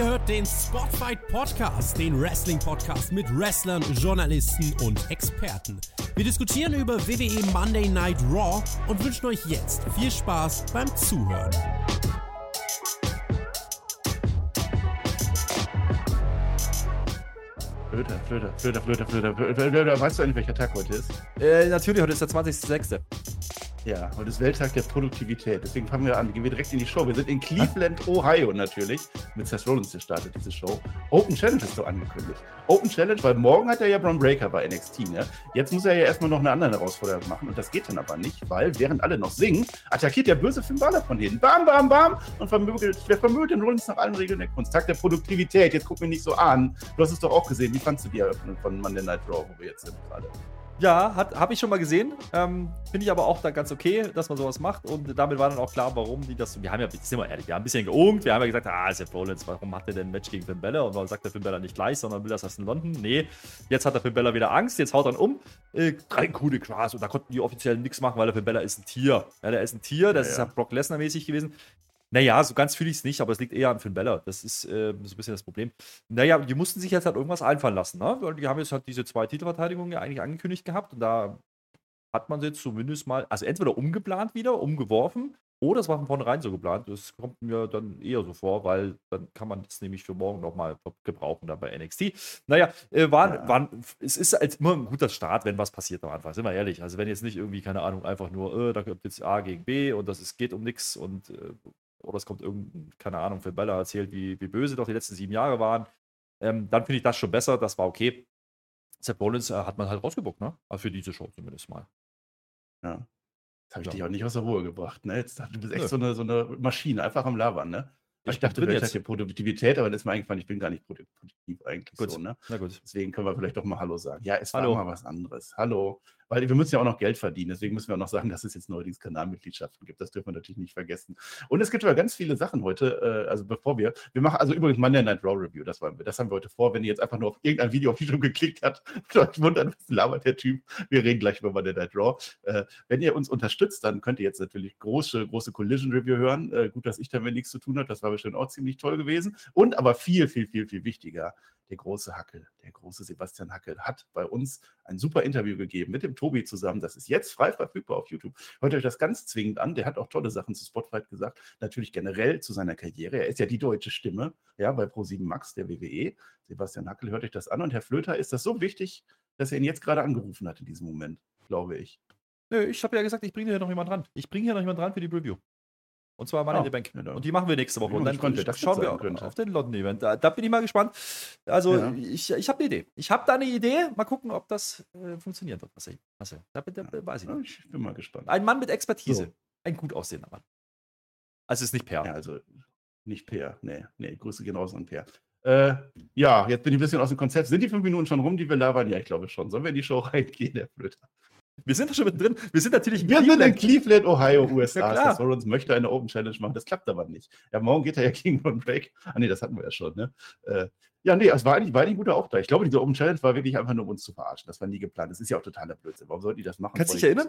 Ihr hört den Spotfight Podcast, den Wrestling-Podcast mit Wrestlern, Journalisten und Experten. Wir diskutieren über WWE Monday Night Raw und wünschen euch jetzt viel Spaß beim Zuhören. Flöter, Flöter, Flöter, Flöter, Flöter, Flöter, Flöter. Weißt du eigentlich, welcher Tag heute ist? Äh, natürlich, heute ist der 20.06. Ja, heute ist Welttag der Produktivität. Deswegen fangen wir an. Gehen wir direkt in die Show. Wir sind in Cleveland, Ohio natürlich. Mit Seth Rollins gestartet, diese Show. Open Challenge ist so angekündigt. Open Challenge, weil morgen hat er ja Braun Breaker bei NXT. Ne? Jetzt muss er ja erstmal noch eine andere Herausforderung machen. Und das geht dann aber nicht, weil während alle noch singen, attackiert der böse Finn Balor von hinten. Bam, bam, bam. Und vermögelt, der vermögelt den Rollins nach allen Regeln der Kunst. Tag der Produktivität. Jetzt guck mich nicht so an. Du hast es doch auch gesehen. Wie fandst du die Eröffnung von Monday Night Raw, wo wir jetzt sind gerade? Ja, habe ich schon mal gesehen. Ähm, Finde ich aber auch da ganz okay, dass man sowas macht. Und damit war dann auch klar, warum die das. Wir haben ja, sind wir ehrlich, wir haben ein bisschen geungt. Wir haben ja gesagt, ah, Seth Rollins, warum macht er denn ein Match gegen Finn Bella? Und warum sagt der Finn Bella nicht gleich, sondern will das erst in London? Nee, jetzt hat der Finn Bella wieder Angst. Jetzt haut er um. Äh, drei coole Crash. Und da konnten die offiziell nichts machen, weil der Finn Bella ist ein Tier. Ja, der ist ein Tier. Das ja, ist ja Brock Lesnar mäßig gewesen. Naja, so ganz fühle ich es nicht, aber es liegt eher an Finn Bella. Das ist äh, so ein bisschen das Problem. Naja, die mussten sich jetzt halt irgendwas einfallen lassen, ne? Die haben jetzt halt diese zwei Titelverteidigungen ja eigentlich angekündigt gehabt und da hat man jetzt zumindest mal, also entweder umgeplant wieder, umgeworfen, oder es war von vornherein so geplant. Das kommt mir dann eher so vor, weil dann kann man das nämlich für morgen nochmal gebrauchen, dann bei NXT. Naja, äh, war, ja. war, es ist halt immer ein guter Start, wenn was passiert am Anfang, sind wir ehrlich. Also wenn jetzt nicht irgendwie, keine Ahnung, einfach nur, äh, da kommt jetzt A gegen B und das ist, geht um nichts und äh, oder es kommt irgendein, keine Ahnung, für Bella erzählt, wie, wie böse doch die letzten sieben Jahre waren, ähm, dann finde ich das schon besser, das war okay. Seth Rollins äh, hat man halt rausgebuckt, ne? Also für diese Show zumindest mal. Ja. Das habe ich ja. dich auch nicht aus der Ruhe gebracht, ne? Jetzt, du bist echt so eine, so eine Maschine, einfach am Labern, ne? Ich, ich dachte, vielleicht hat hier Produktivität, aber das ist mir eingefallen, ich bin gar nicht produktiv eigentlich gut. so, ne? Na gut. Deswegen können wir vielleicht doch mal Hallo sagen. Ja, es Hallo. war mal was anderes. Hallo weil wir müssen ja auch noch Geld verdienen. Deswegen müssen wir auch noch sagen, dass es jetzt neuerdings Kanalmitgliedschaften gibt. Das dürfen wir natürlich nicht vergessen. Und es gibt aber ganz viele Sachen heute. Äh, also bevor wir, wir machen also übrigens Monday Night Raw Review. Das wollen wir. Das haben wir heute vor. Wenn ihr jetzt einfach nur auf irgendein Video auf YouTube geklickt habt und euch wundert, was labert der Typ. Wir reden gleich über Monday Night Raw. Äh, wenn ihr uns unterstützt, dann könnt ihr jetzt natürlich große, große Collision Review hören. Äh, gut, dass ich damit nichts zu tun habe. Das war bestimmt auch ziemlich toll gewesen. Und aber viel, viel, viel, viel wichtiger der große Hackel, der große Sebastian Hackel, hat bei uns ein super Interview gegeben mit dem Tobi zusammen. Das ist jetzt frei verfügbar auf YouTube. Hört euch das ganz zwingend an. Der hat auch tolle Sachen zu Spotlight gesagt. Natürlich generell zu seiner Karriere. Er ist ja die deutsche Stimme ja, bei Pro7 Max der WWE. Sebastian Hackel, hört euch das an. Und Herr Flöter, ist das so wichtig, dass er ihn jetzt gerade angerufen hat in diesem Moment, glaube ich. Nö, ich habe ja gesagt, ich bringe hier noch jemand dran. Ich bringe hier noch jemand dran für die Review. Und zwar Money in the Bank. Ja, und die machen wir nächste Woche. Und dann könnte, schauen wir könnte. auf den London-Event. Da, da, bin ich mal gespannt. Also, ja. ich, ich habe eine Idee. Ich habe da eine Idee. Mal gucken, ob das äh, funktionieren wird. Marcel. Marcel. Da, da, da weiß ich nicht. Ich bin mal gespannt. Ein Mann mit Expertise. So. Ein gut aussehender Mann. Also, es ist nicht Per. Ja, also nicht Per. Nee, nee. Grüße gehen raus an Per. Äh, ja, jetzt bin ich ein bisschen aus dem Konzept. Sind die fünf Minuten schon rum, die wir labern? Ja, ich glaube schon. Sollen wir in die Show reingehen, der Flöter? Wir sind da schon mittendrin. Wir sind natürlich in Wir Cleveland. sind in Cleveland, Ohio, USA. Ja, Rollins möchte eine Open Challenge machen. Das klappt aber nicht. Ja, morgen geht er ja gegen Ron Break. Ah, nee, das hatten wir ja schon, ne? Äh, ja, nee, es war eigentlich, war eigentlich ein guter Auftrag. Ich glaube, diese Open Challenge war wirklich einfach nur, um uns zu verarschen. Das war nie geplant. Das ist ja auch totaler Blödsinn. Warum sollten die das machen? Kannst du dich erinnern,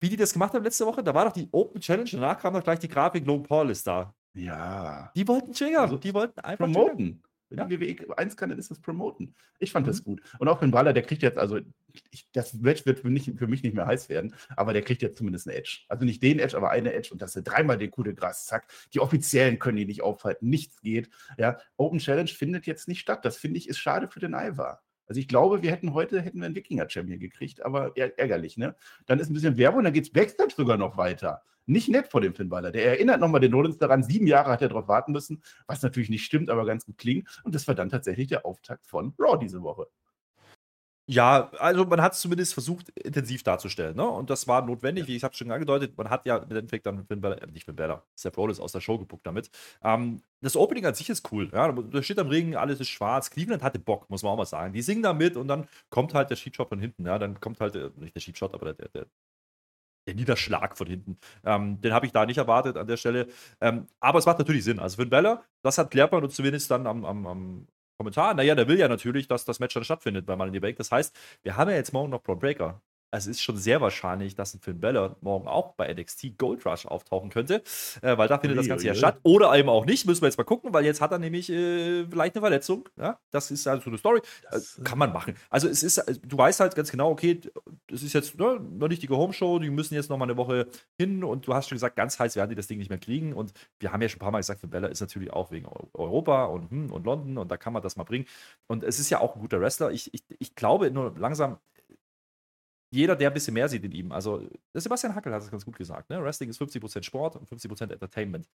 wie die das gemacht haben letzte Woche? Da war doch die Open Challenge. Danach kam doch gleich die Grafik, Logan Paul ist da. Ja. Die wollten triggern. Also, die wollten einfach promoten. Triggern. Wenn ja. die WWE eins kann, dann ist das Promoten. Ich fand mhm. das gut. Und auch wenn Waller, der kriegt jetzt, also ich, das Match wird für, nicht, für, mich nicht mehr heiß werden, aber der kriegt jetzt zumindest eine Edge. Also nicht den Edge, aber eine Edge und das ist dreimal den Coup de Gras, zack. Die Offiziellen können die nicht aufhalten, nichts geht. Ja, Open Challenge findet jetzt nicht statt. Das finde ich ist schade für den Ivar. Also ich glaube, wir hätten heute hätten wir einen Wikinger-Champion gekriegt, aber ärgerlich, ne? Dann ist ein bisschen Werbung, dann geht es Backstage sogar noch weiter. Nicht nett vor dem Finn Balor. Der erinnert nochmal den Rollins daran, sieben Jahre hat er darauf warten müssen, was natürlich nicht stimmt, aber ganz gut klingt. Und das war dann tatsächlich der Auftakt von Raw diese Woche. Ja, also man hat es zumindest versucht, intensiv darzustellen, ne? Und das war notwendig, wie ich habe schon angedeutet. Man hat ja im Endeffekt dann Finn Balor, äh, nicht Finn Balor, Seth Rollins aus der Show gepuckt damit. Ähm, das Opening an sich ist cool. Ja, da steht am Ring, alles ist schwarz. Cleveland hatte Bock, muss man auch mal sagen. Die singen da mit und dann kommt halt der Sheepshot von hinten. Ja, dann kommt halt, äh, nicht der Sheepshot, aber der, der, der Niederschlag von hinten. Ähm, den habe ich da nicht erwartet an der Stelle. Ähm, aber es macht natürlich Sinn. Also Finn Balor, das hat Klerper und zumindest dann am, am, am Kommentar. Naja, der will ja natürlich, dass das Match dann stattfindet bei Money in the Bank. Das heißt, wir haben ja jetzt morgen noch Braun Breaker. Es ist schon sehr wahrscheinlich, dass ein Finn Balor morgen auch bei NXT Gold Rush auftauchen könnte, äh, weil da findet das Ganze ja statt. Oder eben auch nicht, müssen wir jetzt mal gucken, weil jetzt hat er nämlich äh, vielleicht eine Verletzung. Ja? Das ist also eine Story. Das, äh, kann man machen. Also es ist, äh, du weißt halt ganz genau, okay, das ist jetzt ne, noch nicht die Home-Show, die müssen jetzt noch mal eine Woche hin und du hast schon gesagt, ganz heiß werden die das Ding nicht mehr kriegen. Und wir haben ja schon ein paar Mal gesagt, Finn Balor ist natürlich auch wegen Europa und, hm, und London und da kann man das mal bringen. Und es ist ja auch ein guter Wrestler. Ich, ich, ich glaube nur langsam, jeder, der ein bisschen mehr sieht in ihm. Also, Sebastian Hackel hat es ganz gut gesagt. Ne? Wrestling ist 50% Sport und 50% Entertainment.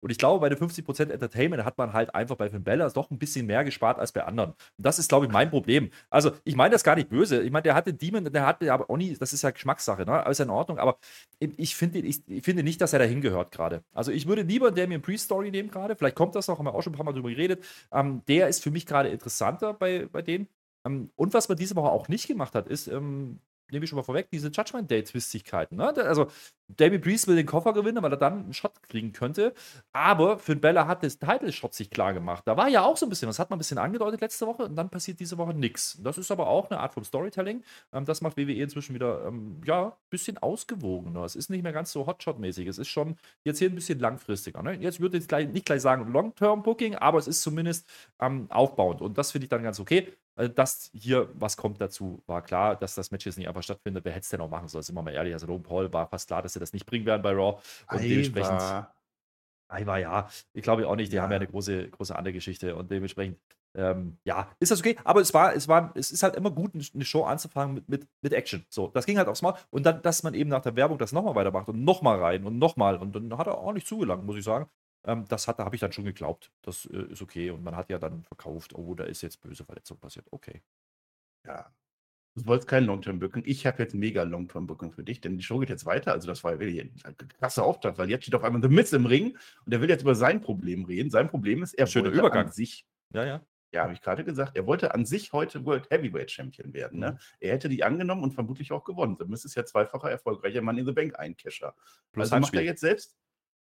Und ich glaube, bei den 50% Entertainment hat man halt einfach bei Finn Bella doch ein bisschen mehr gespart als bei anderen. Und das ist, glaube ich, mein Problem. Also, ich meine das gar nicht böse. Ich meine, der hatte Demon, der hatte aber auch nie, das ist ja Geschmackssache, ne? Alles in Ordnung. Aber ich finde, ich, ich nicht, dass er dahin gehört gerade. Also, ich würde lieber Damien Priest Story nehmen gerade. Vielleicht kommt das noch, haben wir auch schon ein paar Mal drüber geredet. Ähm, der ist für mich gerade interessanter bei, bei denen. Ähm, und was man diese Woche auch nicht gemacht hat, ist, ähm, nehme ich schon mal vorweg, diese Judgment Day-Twistigkeiten. Ne? Also, Damien Priest will den Koffer gewinnen, weil er dann einen Shot kriegen könnte. Aber Finn Bella hat das Title-Shot sich klar gemacht. Da war ja auch so ein bisschen, das hat man ein bisschen angedeutet letzte Woche und dann passiert diese Woche nichts. Das ist aber auch eine Art von Storytelling. Ähm, das macht WWE inzwischen wieder, ähm, ja, ein bisschen ausgewogener. Es ist nicht mehr ganz so Hotshot-mäßig. Es ist schon jetzt hier ein bisschen langfristiger. Ne? Jetzt würde ich gleich, nicht gleich sagen Long-Term-Booking, aber es ist zumindest ähm, aufbauend. Und das finde ich dann ganz okay. Also dass hier was kommt dazu, war klar, dass das Match jetzt nicht einfach stattfindet. Wer hätte es denn auch machen sollen? Sind wir mal ehrlich. Also Logan Paul war fast klar, dass sie das nicht bringen werden bei Raw. Und Aiwa. dementsprechend. Aiwa, ja. Ich glaube auch nicht. Die ja. haben ja eine große, große andere Geschichte. Und dementsprechend, ähm, ja, ist das okay. Aber es war, es war, es ist halt immer gut, eine Show anzufangen mit, mit, mit Action. So, das ging halt aufs Mal. Und dann, dass man eben nach der Werbung das nochmal weitermacht und nochmal rein und nochmal. Und dann hat er auch nicht zugelangt, muss ich sagen. Ähm, das hat, habe ich dann schon geglaubt. Das äh, ist okay. Und man hat ja dann verkauft, oh, da ist jetzt böse Verletzung passiert. Okay. Ja. Du wolltest keinen Long-Term-Booking. Ich habe jetzt mega Long-Term-Booking für dich, denn die Show geht jetzt weiter. Also, das war ja wirklich ein krasser Auftrag, weil jetzt steht auf einmal The Miz im Ring und er will jetzt über sein Problem reden. Sein Problem ist, er Schöner wollte Übergang. an sich. Ja, ja. Ja, habe ich gerade gesagt. Er wollte an sich heute World Heavyweight Champion werden. Ne? Mhm. Er hätte die angenommen und vermutlich auch gewonnen. The Miz ist ja zweifacher erfolgreicher Mann in the Bank Eincasher. Also macht er jetzt selbst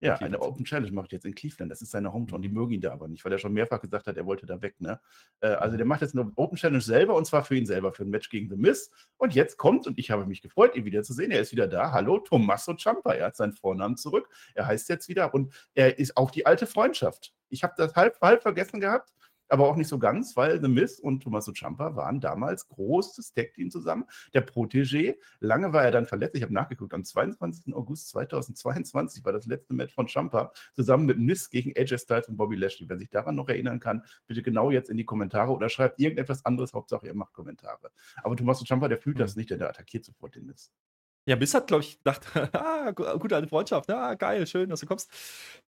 ja, eine Open Challenge macht jetzt in Cleveland. Das ist seine Hometown. Die mögen ihn da aber nicht, weil er schon mehrfach gesagt hat, er wollte da weg. Ne? Äh, also der macht jetzt eine Open Challenge selber und zwar für ihn selber, für ein Match gegen The Miz. Und jetzt kommt, und ich habe mich gefreut, ihn wiederzusehen. Er ist wieder da. Hallo, Tommaso Ciampa. Er hat seinen Vornamen zurück. Er heißt jetzt wieder und er ist auch die alte Freundschaft. Ich habe das halb, halb vergessen gehabt aber auch nicht so ganz, weil The Miz und Tommaso Ciampa waren damals großes Tag-Team zusammen. Der Protégé, lange war er dann verletzt. Ich habe nachgeguckt, am 22. August 2022 war das letzte Match von Ciampa zusammen mit Miz gegen AJ Styles und Bobby Lashley. Wer sich daran noch erinnern kann, bitte genau jetzt in die Kommentare oder schreibt irgendetwas anderes. Hauptsache, ihr macht Kommentare. Aber Tommaso Ciampa, der fühlt das mhm. nicht, denn der attackiert sofort den Miz. Ja, Miss hat, glaube ich, gedacht, ah, gute alte Freundschaft, ah, geil, schön, dass du kommst.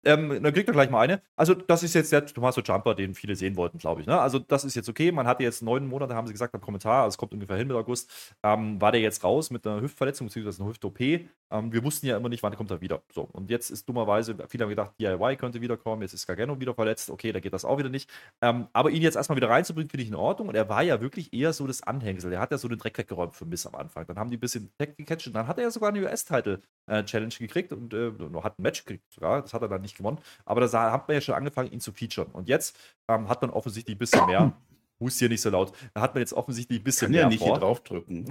Ähm, dann kriegt er gleich mal eine. Also, das ist jetzt der Tommaso Jumper, den viele sehen wollten, glaube ich. Ne? Also, das ist jetzt okay. Man hatte jetzt neun Monate, haben sie gesagt, am Kommentar, also es kommt ungefähr hin mit August, ähm, war der jetzt raus mit einer Hüftverletzung, beziehungsweise einer Hüft-OP. Ähm, wir wussten ja immer nicht, wann kommt er wieder. So, und jetzt ist dummerweise, viele haben gedacht, DIY könnte wiederkommen, jetzt ist Gargano wieder verletzt, okay, da geht das auch wieder nicht. Ähm, aber ihn jetzt erstmal wieder reinzubringen, finde ich in Ordnung. Und er war ja wirklich eher so das Anhängsel. Er hat ja so den Dreck weggeräumt für Miss am Anfang. Dann haben die ein bisschen Tech gecatcht und dann hat er ja sogar eine US US-Title-Challenge äh, gekriegt und äh, hat ein Match gekriegt sogar. Das hat er dann nicht gewonnen. Aber da hat man ja schon angefangen, ihn zu featuren. Und jetzt ähm, hat man offensichtlich ein bisschen mehr. Hust hier nicht so laut. Da hat man jetzt offensichtlich ein bisschen Kann mehr. Kann ja nicht vor. hier draufdrücken.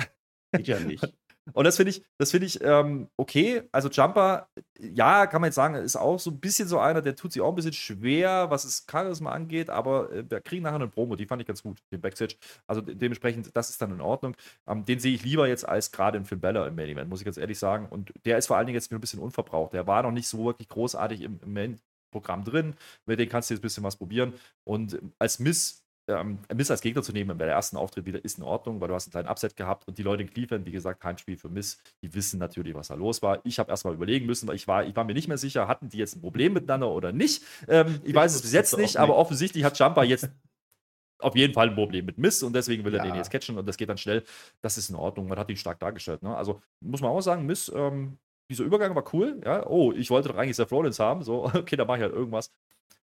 Geht ja nicht. Und das finde ich, das finde ich ähm, okay. Also Jumper, ja, kann man jetzt sagen, ist auch so ein bisschen so einer, der tut sich auch ein bisschen schwer, was das Charisma angeht, aber äh, wir kriegen nachher eine Promo, die fand ich ganz gut, den Backstage. Also de dementsprechend, das ist dann in Ordnung. Ähm, den sehe ich lieber jetzt als gerade in Finn Bella im Main Event, muss ich ganz ehrlich sagen. Und der ist vor allen Dingen jetzt ein bisschen unverbraucht. Der war noch nicht so wirklich großartig im, im Main Programm drin. Mit dem kannst du jetzt ein bisschen was probieren. Und als Miss ähm, Miss als Gegner zu nehmen bei der ersten Auftritt wieder ist in Ordnung, weil du hast einen kleinen Upset gehabt und die Leute in Cleveland, wie gesagt, Heimspiel für Miss, die wissen natürlich, was da los war. Ich habe erstmal überlegen müssen, weil ich war, ich war mir nicht mehr sicher, hatten die jetzt ein Problem miteinander oder nicht. Ähm, ich weiß es bis jetzt nicht, aber offensichtlich hat Jumper jetzt auf jeden Fall ein Problem mit Miss und deswegen will er ja. den jetzt catchen und das geht dann schnell. Das ist in Ordnung. Man hat ihn stark dargestellt. Ne? Also muss man auch sagen, Miss, ähm, dieser Übergang war cool. Ja? Oh, ich wollte doch eigentlich Seth Rollins haben. So, okay, da mache ich halt irgendwas.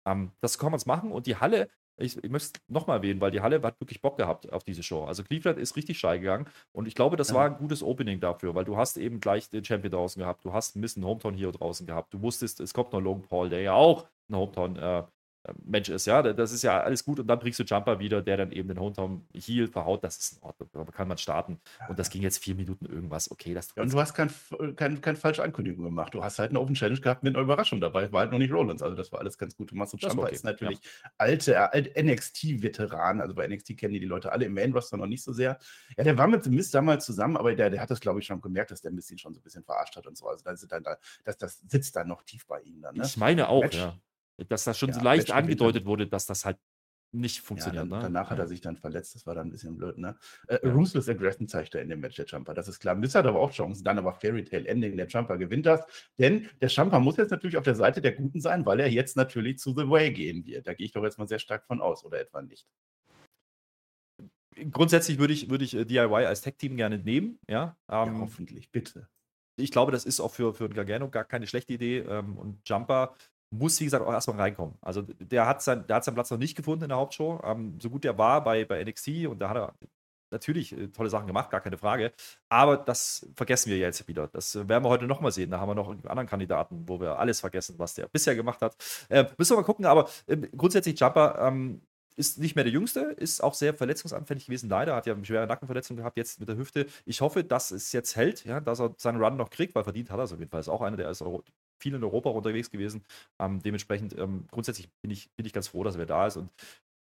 Ähm, das kann man machen und die Halle ich, ich möchte es nochmal erwähnen, weil die Halle hat wirklich Bock gehabt auf diese Show. Also Cleveland ist richtig steil gegangen und ich glaube, das ja. war ein gutes Opening dafür, weil du hast eben gleich den Champion draußen gehabt, du hast ein bisschen Hometown Hero draußen gehabt, du wusstest, es kommt noch Logan Paul, der ja auch ein Hometown äh, Mensch ist, ja. Das ist ja alles gut und dann bringst du Jumper wieder, der dann eben den Hometown Heal verhaut. Das ist in Ordnung. Da kann man starten. Und das ging jetzt vier Minuten irgendwas. Okay, das ja, und du hast keine kein, kein falsche Ankündigung gemacht. Du hast halt eine Open Challenge gehabt mit einer Überraschung dabei. War halt noch nicht Rollins. Also, das war alles ganz gut. Thomas und Jumper okay. ist natürlich ja. alte, alte NXT-Veteran. Also, bei NXT kennen die, die Leute alle im Main-Roster noch nicht so sehr. Ja, der war mit The Mist damals zusammen, aber der, der hat das, glaube ich, schon gemerkt, dass der Mist ihn schon so ein bisschen verarscht hat und so. Also, da sind dann da, das, das sitzt dann noch tief bei ihm dann. Ne? Ich meine auch, Match, ja. Dass das schon ja, so leicht angedeutet wurde, dass das halt nicht funktioniert. Ja, dann, ne? Danach hat er sich dann verletzt, das war dann ein bisschen blöd. Ne? Äh, ja. Ruthless Aggression zeigt er in dem Match der Jumper, das ist klar. Miss hat aber auch Chancen, dann aber Fairy Tale Ending, der Jumper gewinnt das, denn der Jumper muss jetzt natürlich auf der Seite der Guten sein, weil er jetzt natürlich zu The Way gehen wird. Da gehe ich doch jetzt mal sehr stark von aus, oder etwa nicht. Grundsätzlich würde ich, würde ich äh, DIY als Tech-Team gerne nehmen, ja. Ähm, ja hoffentlich, bitte ich glaube, das ist auch für, für Gargano gar keine schlechte Idee. Ähm, und Jumper muss, wie gesagt, auch erstmal reinkommen. Also der hat, sein, der hat seinen Platz noch nicht gefunden in der Hauptshow. Ähm, so gut der war bei, bei NXT und da hat er natürlich äh, tolle Sachen gemacht, gar keine Frage. Aber das vergessen wir jetzt wieder. Das werden wir heute nochmal sehen. Da haben wir noch einen anderen Kandidaten, wo wir alles vergessen, was der bisher gemacht hat. Äh, müssen wir mal gucken, aber äh, grundsätzlich Jumper ähm, ist nicht mehr der Jüngste, ist auch sehr verletzungsanfällig gewesen, leider. Hat ja eine schwere Nackenverletzung gehabt, jetzt mit der Hüfte. Ich hoffe, dass es jetzt hält, ja, dass er seinen Run noch kriegt, weil verdient hat er es auf jeden Fall. Ist auch einer, der ist viel in Europa unterwegs gewesen. Ähm, dementsprechend, ähm, grundsätzlich bin ich, bin ich ganz froh, dass er da ist. Und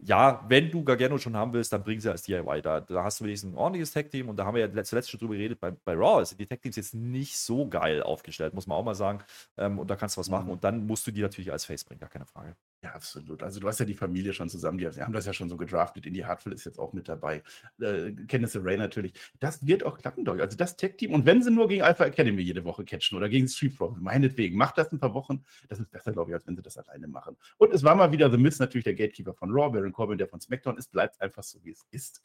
ja, wenn du Gargano schon haben willst, dann bring sie als DIY. Da, da hast du wenigstens ein ordentliches Tag-Team und da haben wir ja zuletzt schon drüber geredet bei, bei Raw. Also die Tag-Teams jetzt nicht so geil aufgestellt, muss man auch mal sagen. Ähm, und da kannst du was machen mhm. und dann musst du die natürlich als Face bringen, gar keine Frage. Ja, absolut. Also du hast ja die Familie schon zusammen, die haben das ja schon so gedraftet. Indie Hartwell ist jetzt auch mit dabei. Äh, Kenneth Ray natürlich. Das wird auch klappen, doch. Also das Tech-Team. Und wenn sie nur gegen Alpha Academy jede Woche catchen oder gegen Street Profits, meinetwegen, macht das ein paar Wochen. Das ist besser, glaube ich, als wenn sie das alleine machen. Und es war mal wieder The Miz, natürlich der Gatekeeper von Raw, Baron Corbin, der von SmackDown ist. Bleibt einfach so, wie es ist.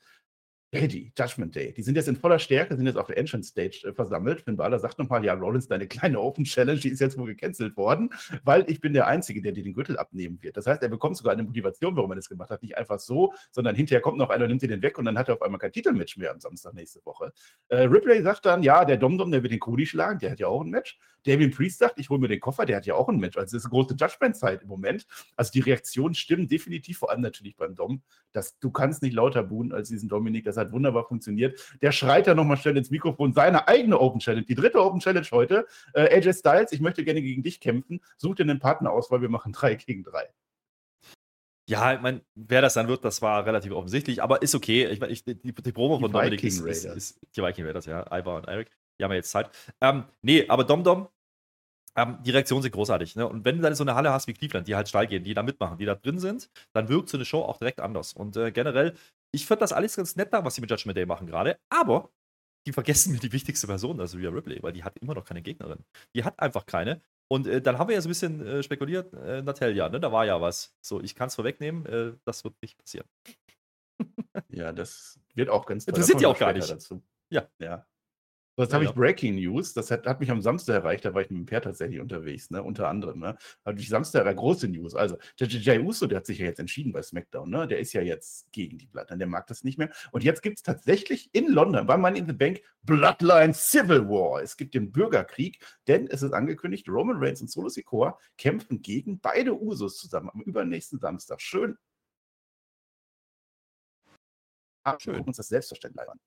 Ready, Judgment Day. Die sind jetzt in voller Stärke, sind jetzt auf der Entrance Stage äh, versammelt. Finn Balor sagt nochmal, ja, Rollins, deine kleine Open Challenge, die ist jetzt wohl gecancelt worden, weil ich bin der Einzige, der dir den Gürtel abnehmen wird. Das heißt, er bekommt sogar eine Motivation, warum er das gemacht hat. Nicht einfach so, sondern hinterher kommt noch einer, nimmt dir den weg und dann hat er auf einmal kein Titelmatch mehr am Samstag nächste Woche. Äh, Ripley sagt dann, ja, der Domdom, der wird den Cody schlagen, der hat ja auch ein Match. Damien Priest sagt, ich hole mir den Koffer, der hat ja auch ein Match. Also es ist eine große Judgment-Zeit im Moment. Also die Reaktionen stimmen definitiv, vor allem natürlich beim Dom. Das, du kannst nicht lauter buhen als diesen Dominik. Das hat wunderbar funktioniert. Der schreit da nochmal schnell ins Mikrofon seine eigene Open Challenge, die dritte Open Challenge heute. Äh, AJ Styles, ich möchte gerne gegen dich kämpfen. Such dir einen Partner aus, weil wir machen drei gegen drei. Ja, ich meine, wer das dann wird, das war relativ offensichtlich, aber ist okay. Ich, ich, die, die Promo von Dominik ist, ist, ist, die Viking Raiders, ja. Ivar und Eric. Die haben wir jetzt Zeit. Ähm, nee, aber Dom Dom ähm, die Reaktionen sind großartig. Ne? Und wenn du dann so eine Halle hast wie Cleveland, die halt steil gehen, die da mitmachen, die da drin sind, dann wirkt so eine Show auch direkt anders. Und äh, generell, ich finde das alles ganz nett da, was sie mit Judgment Day machen gerade, aber die vergessen mir die wichtigste Person, also Rhea Ripley, weil die hat immer noch keine Gegnerin. Die hat einfach keine. Und äh, dann haben wir ja so ein bisschen äh, spekuliert, äh, Natalia, ne? da war ja was. So, ich kann es vorwegnehmen, äh, das wird nicht passieren. ja, das wird auch ganz. Interessiert ja auch gar nicht. Dazu. Ja. Ja. Das habe ja, ich Breaking News. Das hat, hat, mich am Samstag erreicht. Da war ich mit dem Per tatsächlich unterwegs, ne? unter anderem. Ne? Hat mich Samstag erreicht. Große News. Also, der Jay Uso, der hat sich ja jetzt entschieden bei SmackDown. Ne? Der ist ja jetzt gegen die Bloodline. Der mag das nicht mehr. Und jetzt gibt es tatsächlich in London bei Money in the Bank Bloodline Civil War. Es gibt den Bürgerkrieg, denn es ist angekündigt, Roman Reigns und Solo Sikoa kämpfen gegen beide Usos zusammen am übernächsten Samstag. Schön. Schön. Wir gucken uns das selbstverständlich an.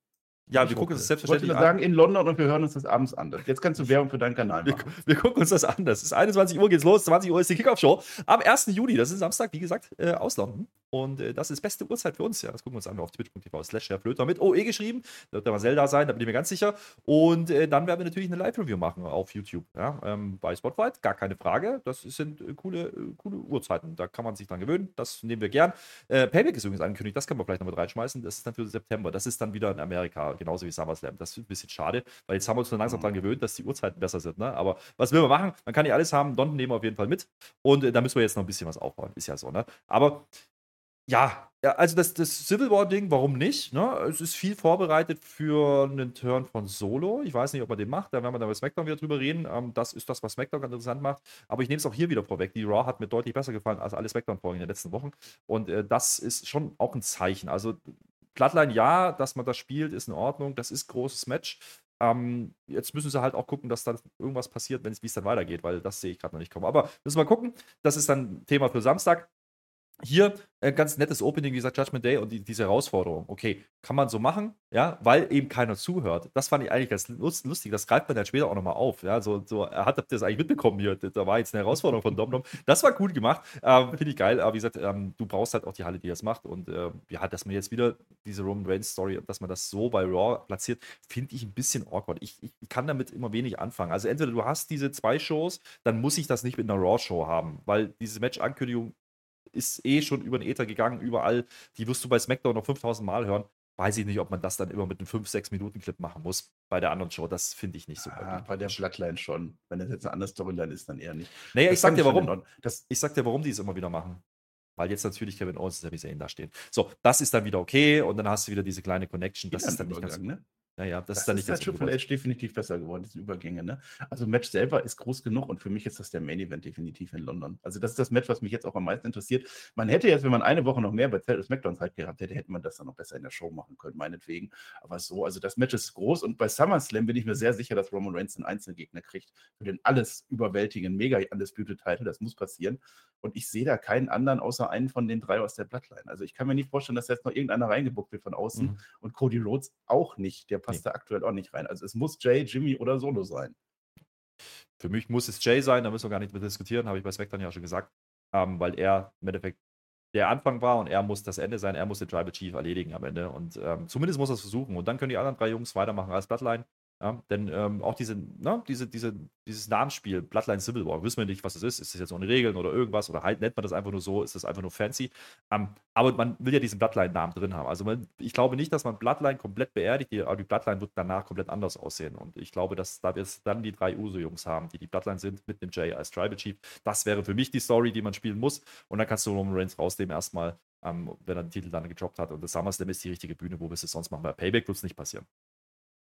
Ja, wir gucken uns das selbstverständlich ich an. sagen, in London und wir hören uns das abends an. Jetzt kannst du Werbung für deinen Kanal machen. Wir, wir gucken uns das an. Das ist 21 Uhr geht's los, 20 Uhr ist die Kickoff-Show. Am 1. Juli, das ist Samstag, wie gesagt, äh, aus London. Und äh, das ist beste Uhrzeit für uns. Ja, das gucken wir uns an auf twitch.tv slash Flöter mit OE geschrieben. Da wird der Marcel da sein, da bin ich mir ganz sicher. Und äh, dann werden wir natürlich eine Live-Review machen auf YouTube. Ja, ähm, bei Spotlight, gar keine Frage. Das sind äh, coole, äh, coole Uhrzeiten. Da kann man sich dran gewöhnen. Das nehmen wir gern. Äh, Payback ist übrigens angekündigt, das können wir vielleicht noch mit reinschmeißen. Das ist dann für September. Das ist dann wieder in Amerika, genauso wie SummerSlam. Das ist ein bisschen schade, weil jetzt haben wir uns dann langsam mhm. dran gewöhnt, dass die Uhrzeiten besser sind. Ne? Aber was will man machen? Man kann nicht alles haben. Don nehmen wir auf jeden Fall mit. Und äh, da müssen wir jetzt noch ein bisschen was aufbauen. Ist ja so, ne? Aber ja, ja, also das, das Civil War-Ding, warum nicht? Ne? Es ist viel vorbereitet für einen Turn von Solo. Ich weiß nicht, ob er den macht, da werden wir dann bei SmackDown wieder drüber reden. Ähm, das ist das, was SmackDown ganz interessant macht. Aber ich nehme es auch hier wieder vorweg. Die Raw hat mir deutlich besser gefallen als alle SmackDown-Folgen in den letzten Wochen. Und äh, das ist schon auch ein Zeichen. Also Bloodline, ja, dass man das spielt, ist in Ordnung. Das ist ein großes Match. Ähm, jetzt müssen sie halt auch gucken, dass dann irgendwas passiert, wie es dann weitergeht, weil das sehe ich gerade noch nicht kommen. Aber müssen wir gucken. Das ist dann Thema für Samstag. Hier äh, ganz nettes Opening, wie gesagt, Judgment Day und die, diese Herausforderung. Okay, kann man so machen, ja, weil eben keiner zuhört. Das fand ich eigentlich ganz lustig. Das greift man dann später auch nochmal auf. Ja, so, so er hat das eigentlich mitbekommen hier. Da war jetzt eine Herausforderung von Dom Dom. Das war gut gemacht. Ähm, Finde ich geil. Aber wie gesagt, ähm, du brauchst halt auch die Halle, die das macht. Und äh, ja, dass man jetzt wieder diese Roman Reigns Story, dass man das so bei Raw platziert, finde ich ein bisschen awkward. Ich, ich, kann damit immer wenig anfangen. Also entweder du hast diese zwei Shows, dann muss ich das nicht mit einer Raw-Show haben, weil diese Match-Ankündigung ist eh schon über den Ether gegangen, überall. Die wirst du bei SmackDown noch 5000 Mal hören. Weiß ich nicht, ob man das dann immer mit einem 5-6-Minuten-Clip machen muss. Bei der anderen Show, das finde ich nicht so. Ah, bei der Bloodline schon. Wenn das jetzt eine andere Storyline ist, dann eher nicht. Naja, ich sag dir warum. Das, ich sag dir, warum die es immer wieder machen. Weil jetzt natürlich Kevin Owens und Sami Zayn da stehen. So, das ist dann wieder okay und dann hast du wieder diese kleine Connection. Das ist dann nicht ganz. Ne? Naja, das, das ist dann nicht ist Triple H definitiv besser geworden, diese Übergänge. Ne? Also Match selber ist groß genug und für mich ist das der Main Event definitiv in London. Also das ist das Match, was mich jetzt auch am meisten interessiert. Man hätte jetzt, wenn man eine Woche noch mehr bei SmackDown Zeit gehabt hätte, hätte man das dann noch besser in der Show machen können, meinetwegen. Aber so, also das Match ist groß und bei SummerSlam bin ich mir sehr sicher, dass Roman Reigns einen Einzelgegner kriegt für den alles überwältigenden Mega Undisputed Title. Das muss passieren. Und ich sehe da keinen anderen außer einen von den drei aus der Bloodline. Also ich kann mir nicht vorstellen, dass jetzt noch irgendeiner reingebuckt wird von außen mhm. und Cody Rhodes auch nicht. Der passt nee. da aktuell auch nicht rein. Also es muss Jay, Jimmy oder Solo sein. Für mich muss es Jay sein, da müssen wir gar nicht mehr diskutieren, habe ich bei SmackDown ja auch schon gesagt, ähm, weil er im Endeffekt der Anfang war und er muss das Ende sein, er muss den Tribal Chief erledigen am Ende und ähm, zumindest muss er es versuchen und dann können die anderen drei Jungs weitermachen als Bloodline ja, denn ähm, auch diese, ne, diese, diese, dieses Namensspiel, Bloodline Civil War, wissen wir nicht, was das ist. Ist das jetzt ohne Regeln oder irgendwas? Oder halt nennt man das einfach nur so? Ist das einfach nur fancy? Ähm, aber man will ja diesen Bloodline-Namen drin haben. Also man, ich glaube nicht, dass man Bloodline komplett beerdigt, die, aber die Bloodline wird danach komplett anders aussehen. Und ich glaube, dass da wir dann die drei Uso-Jungs haben, die die Bloodline sind, mit dem Jay als Tribal Chief. Das wäre für mich die Story, die man spielen muss. Und dann kannst du Roman Reigns rausnehmen erstmal, ähm, wenn er den Titel dann gedroppt hat. Und das SummerSlam ist die richtige Bühne, wo wir es sonst machen. Bei Payback wird es nicht passieren.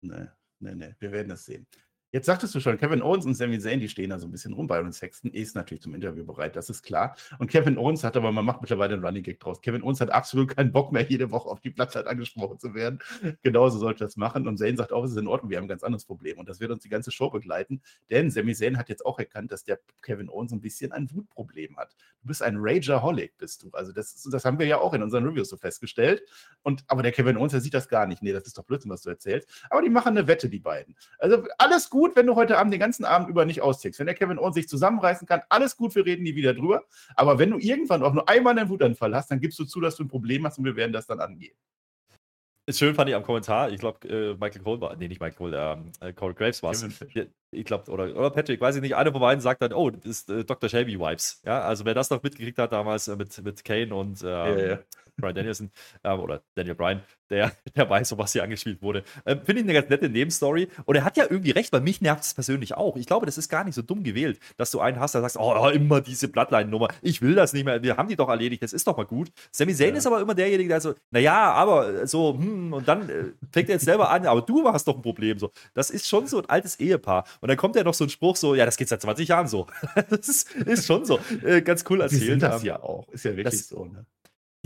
Nee nee, nee, wir werden es sehen. Jetzt sagtest du schon, Kevin Owens und Sami Zayn, die stehen da so ein bisschen rum. Byron Sexton ist natürlich zum Interview bereit, das ist klar. Und Kevin Owens hat aber, man macht mittlerweile einen Running Gag draus. Kevin Owens hat absolut keinen Bock mehr, jede Woche auf die Plattform angesprochen zu werden. Genauso sollte das machen. Und Zayn sagt auch, es ist in Ordnung, wir haben ein ganz anderes Problem. Und das wird uns die ganze Show begleiten. Denn Sami Zayn hat jetzt auch erkannt, dass der Kevin Owens ein bisschen ein Wutproblem hat. Du bist ein Ragerholic, bist du. Also das, das haben wir ja auch in unseren Reviews so festgestellt. Und, aber der Kevin Owens, der sieht das gar nicht. Nee, das ist doch Blödsinn, was du erzählst. Aber die machen eine Wette, die beiden. Also alles gut, wenn du heute Abend den ganzen Abend über nicht austickst. Wenn der Kevin Owens sich zusammenreißen kann, alles gut, wir reden nie wieder drüber. Aber wenn du irgendwann auch nur einmal einen Wutanfall hast, dann gibst du zu, dass du ein Problem hast und wir werden das dann angehen. Ist schön fand ich am Kommentar, ich glaube, äh, Michael Cole war, nee, nicht Michael Cole, äh, Corey Graves war es. Ich glaube, oder, oder Patrick, weiß ich nicht, einer von beiden sagt dann, oh, das ist äh, Dr. Shelby Vibes. Ja, also wer das noch mitgekriegt hat damals äh, mit, mit Kane und ähm, ja, ja. Brian Danielson ähm, oder Daniel Bryan, der, der weiß, um was hier angespielt wurde. Ähm, Finde ich eine ganz nette Nebenstory. Und er hat ja irgendwie recht, weil mich nervt es persönlich auch. Ich glaube, das ist gar nicht so dumm gewählt, dass du einen hast, der sagst, oh, immer diese Bloodline-Nummer. Ich will das nicht mehr. Wir haben die doch erledigt. Das ist doch mal gut. Sami Zayn ja. ist aber immer derjenige, der so, naja, aber so, hm, und dann äh, fängt er jetzt selber an, aber du hast doch ein Problem. So, das ist schon so ein altes Ehepaar. Und dann kommt ja noch so ein Spruch so, ja, das geht seit 20 Jahren so. das ist, ist schon so. Äh, ganz cool erzählt. Die sind das ja auch. Ist ja wirklich das, so, ne?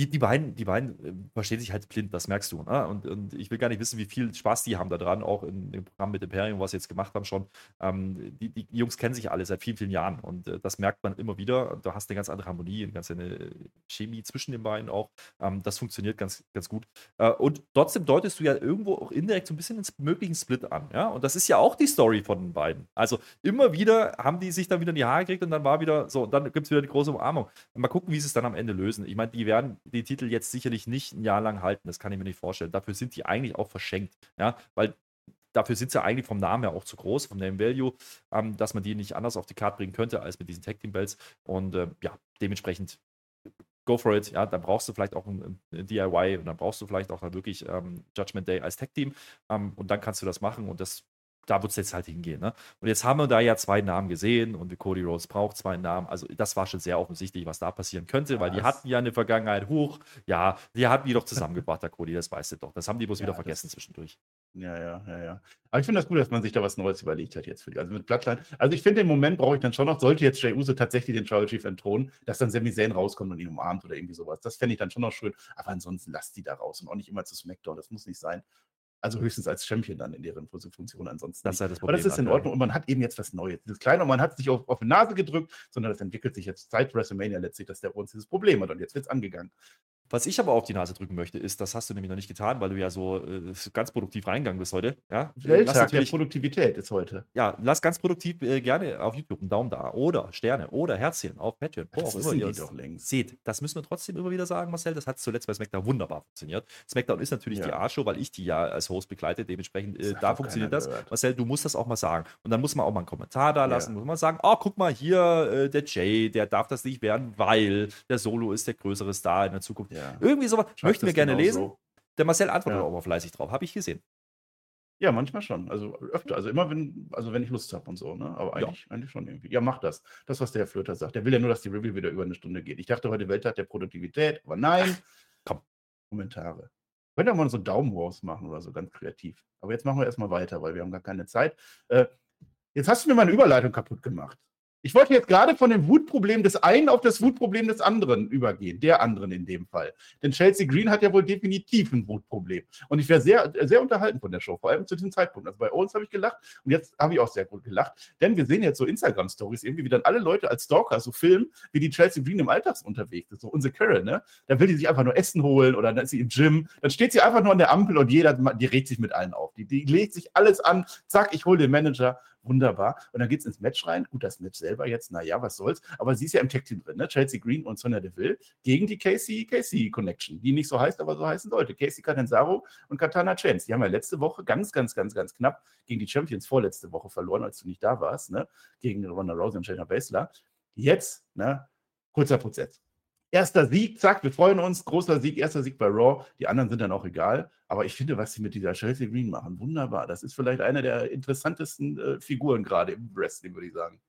Die, die, beiden, die beiden äh, verstehen sich halt blind, das merkst du. Ne? Und, und ich will gar nicht wissen, wie viel Spaß die haben da dran, auch in dem Programm mit Imperium, was sie jetzt gemacht haben schon. Ähm, die, die, Jungs kennen sich alle seit vielen, vielen Jahren und äh, das merkt man immer wieder. Du hast eine ganz andere Harmonie, eine ganz eine Chemie zwischen den beiden auch. Ähm, das funktioniert ganz, ganz gut. Äh, und trotzdem deutest du ja irgendwo auch indirekt so ein bisschen ins möglichen Split an. Ja? Und das ist ja auch die Story von den beiden. Also immer wieder haben die sich dann wieder in die Haare gekriegt und dann war wieder so, und dann gibt es wieder die große Umarmung. Mal gucken, wie sie es dann am Ende lösen. Ich meine, die werden die Titel jetzt sicherlich nicht ein Jahr lang halten. Das kann ich mir nicht vorstellen. Dafür sind die eigentlich auch verschenkt. Ja, weil dafür sind sie eigentlich vom Namen her auch zu groß, vom Name Value, ähm, dass man die nicht anders auf die Karte bringen könnte als mit diesen Tag Team Bells. Und äh, ja, dementsprechend go for it. Ja, dann brauchst du vielleicht auch ein, ein DIY und dann brauchst du vielleicht auch dann wirklich ähm, Judgment Day als Tag Team. Ähm, und dann kannst du das machen und das da wird es jetzt halt hingehen. Ne? Und jetzt haben wir da ja zwei Namen gesehen und Cody Rhodes braucht zwei Namen. Also das war schon sehr offensichtlich, was da passieren könnte, weil die hatten ja eine Vergangenheit hoch. Ja, die hatten die doch zusammengebracht, der Cody, das weißt du doch. Das haben die bloß ja, wieder vergessen zwischendurch. Ja, ja, ja, ja. Aber ich finde das gut, dass man sich da was Neues überlegt hat jetzt für die. Also mit Bloodline. Also ich finde, im Moment brauche ich dann schon noch, sollte jetzt Jay Uso tatsächlich den Tribal Chief entthronen, dass dann Sami Zayn rauskommt und ihn umarmt oder irgendwie sowas. Das fände ich dann schon noch schön. Aber ansonsten lasst die da raus und auch nicht immer zu SmackDown. Das muss nicht sein. Also höchstens als Champion dann in deren Funktion ansonsten. Das ist halt das Problem. Aber das ist in Ordnung und man hat eben jetzt was Neues. Das kleine und man hat sich auf, auf die Nase gedrückt, sondern das entwickelt sich jetzt seit WrestleMania letztlich, dass der uns dieses Problem hat und jetzt wird es angegangen. Was ich aber auf die Nase drücken möchte, ist, das hast du nämlich noch nicht getan, weil du ja so äh, ganz produktiv reingegangen bist heute. Ja? Welttag der Produktivität ist heute. Ja, lass ganz produktiv äh, gerne auf YouTube einen Daumen da oder Sterne oder Herzchen auf Patreon. Oh, das immer ihr doch längst. Seht, das müssen wir trotzdem immer wieder sagen, Marcel. Das hat zuletzt bei SmackDown wunderbar funktioniert. SmackDown ist natürlich ja. die A-Show, weil ich die ja als Host begleite. Dementsprechend, äh, da funktioniert das. Gehört. Marcel, du musst das auch mal sagen. Und dann muss man auch mal einen Kommentar da lassen. Ja. Muss man sagen, oh, guck mal hier, äh, der Jay, der darf das nicht werden, weil der Solo ist der größere Star in der Zukunft. Ja. Irgendwie sowas Möchten wir gerne lesen. So. Der Marcel antwortet ja. auch mal fleißig drauf. Habe ich gesehen. Ja, manchmal schon. Also öfter. Also immer, wenn, also wenn ich Lust habe und so, ne? Aber eigentlich, ja. eigentlich schon irgendwie. Ja, mach das. Das, was der Herr Flöter sagt. Der will ja nur, dass die Review wieder über eine Stunde geht. Ich dachte heute Welttag der Produktivität, aber nein. Komm. Kommentare. Können wir mal so Daumen raus machen oder so, ganz kreativ. Aber jetzt machen wir erstmal weiter, weil wir haben gar keine Zeit. Äh, jetzt hast du mir meine Überleitung kaputt gemacht. Ich wollte jetzt gerade von dem Wutproblem des einen auf das Wutproblem des anderen übergehen, der anderen in dem Fall. Denn Chelsea Green hat ja wohl definitiv ein Wutproblem. Und ich wäre sehr, sehr unterhalten von der Show, vor allem zu diesem Zeitpunkt. Also bei uns habe ich gelacht und jetzt habe ich auch sehr gut gelacht. Denn wir sehen jetzt so Instagram-Stories irgendwie, wie dann alle Leute als Stalker so filmen, wie die Chelsea Green im Alltags unterwegs ist. So unsere Carol, ne? Da will die sich einfach nur Essen holen oder dann ist sie im Gym. Dann steht sie einfach nur an der Ampel und jeder, die regt sich mit allen auf. Die, die legt sich alles an. Zack, ich hole den Manager wunderbar. Und dann geht es ins Match rein. Gut, das Match selber jetzt, naja, was soll's. Aber sie ist ja im Tag-Team drin, ne? Chelsea Green und Sonya Deville gegen die Casey Casey Connection, die nicht so heißt, aber so heißen sollte. Casey Catanzaro und Katana Chance. Die haben ja letzte Woche ganz, ganz, ganz, ganz knapp gegen die Champions vorletzte Woche verloren, als du nicht da warst, ne? Gegen Ronda Rousey und Shayna Baszler. Jetzt, ne? Kurzer Prozess. Erster Sieg, zack, wir freuen uns. Großer Sieg, erster Sieg bei Raw. Die anderen sind dann auch egal. Aber ich finde, was sie mit dieser Chelsea Green machen, wunderbar. Das ist vielleicht eine der interessantesten äh, Figuren gerade im Wrestling, würde ich sagen.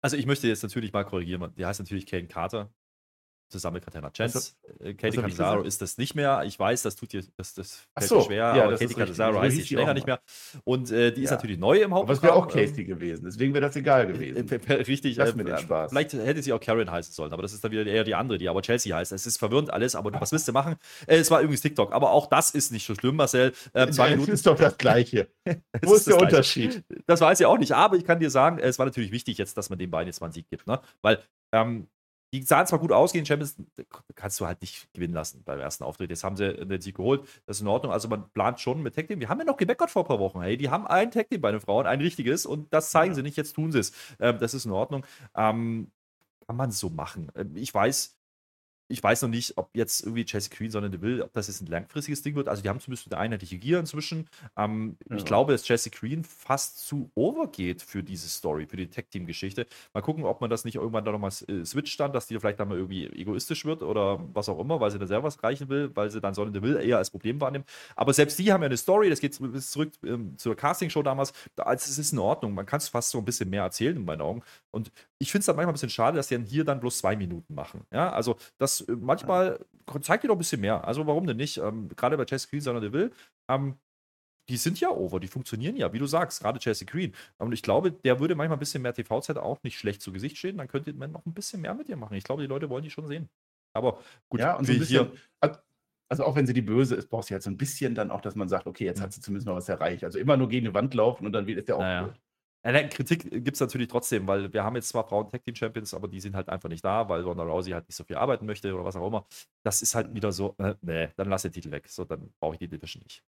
Also ich möchte jetzt natürlich mal korrigieren. Die heißt natürlich Kane Carter zusammen mit Katana Chance. Also, Katie Catanzaro ist das nicht mehr. Ich weiß, das tut dir das, das fällt so, schwer, ja, aber Katie Catanzaro heißt sie länger nicht mehr. Und äh, die ja. ist natürlich neu im Hauptprogramm. Aber es wäre auch ähm, gewesen, deswegen wäre das egal gewesen. Äh, richtig. Lass äh, mir den Spaß. Vielleicht hätte sie auch Karen heißen sollen, aber das ist dann wieder eher die andere, die aber Chelsea heißt. Es ist verwirrend alles, aber was willst du machen? Äh, es war übrigens TikTok, aber auch das ist nicht so schlimm, Marcel. Äh, zwei Minuten. ist doch das Gleiche. Wo ist, ist der Unterschied? Das weiß ich auch nicht, aber ich kann dir sagen, es war natürlich wichtig jetzt, dass man den beiden jetzt mal einen Sieg gibt, ne? Weil ähm, die sahen zwar gut aus gegen Champions, kannst du halt nicht gewinnen lassen beim ersten Auftritt. Jetzt haben sie den Sieg geholt, das ist in Ordnung. Also man plant schon mit Tag Team. Wir haben ja noch gemeckert vor ein paar Wochen. Hey, die haben ein Tag Team bei den Frauen, ein richtiges und das zeigen ja. sie nicht, jetzt tun sie es. Ähm, das ist in Ordnung. Ähm, kann man so machen. Ähm, ich weiß, ich weiß noch nicht, ob jetzt irgendwie Chelsea Queen, sondern Deville, ob das jetzt ein langfristiges Ding wird. Also, die haben zumindest eine einheitliche Gier inzwischen. Ähm, ja. Ich glaube, dass Chelsea Queen fast zu overgeht für diese Story, für die Tech-Team-Geschichte. Mal gucken, ob man das nicht irgendwann da nochmal äh, switcht dann, dass die vielleicht dann mal irgendwie egoistisch wird oder was auch immer, weil sie da selber was reichen will, weil sie dann Sonne Deville eher als Problem wahrnimmt. Aber selbst die haben ja eine Story, das geht zurück ähm, zur Casting-Show damals. Da, also, es ist in Ordnung. Man kann es fast so ein bisschen mehr erzählen in meinen Augen. Und ich finde es dann manchmal ein bisschen schade, dass die dann hier dann bloß zwei Minuten machen. Ja, also das äh, manchmal zeigt ihr doch ein bisschen mehr. Also warum denn nicht? Ähm, gerade bei Chelsea Green, sondern der will. Ähm, die sind ja over, die funktionieren ja, wie du sagst, gerade Chelsea Green. Und ich glaube, der würde manchmal ein bisschen mehr TV-Zeit auch nicht schlecht zu Gesicht stehen. Dann könnte man noch ein bisschen mehr mit ihr machen. Ich glaube, die Leute wollen die schon sehen. Aber gut, ja, und so ein bisschen, hier, also auch wenn sie die Böse ist, braucht sie halt so ein bisschen dann auch, dass man sagt, okay, jetzt hat sie zumindest noch was erreicht. Also immer nur gegen die Wand laufen und dann ist der auch naja. blöd. Kritik gibt es natürlich trotzdem, weil wir haben jetzt zwar Frauen Tag Team Champions, aber die sind halt einfach nicht da, weil Ronda Rousey halt nicht so viel arbeiten möchte oder was auch immer. Das ist halt wieder so, äh, nee, dann lass den Titel weg. So, dann brauche ich die Division nicht.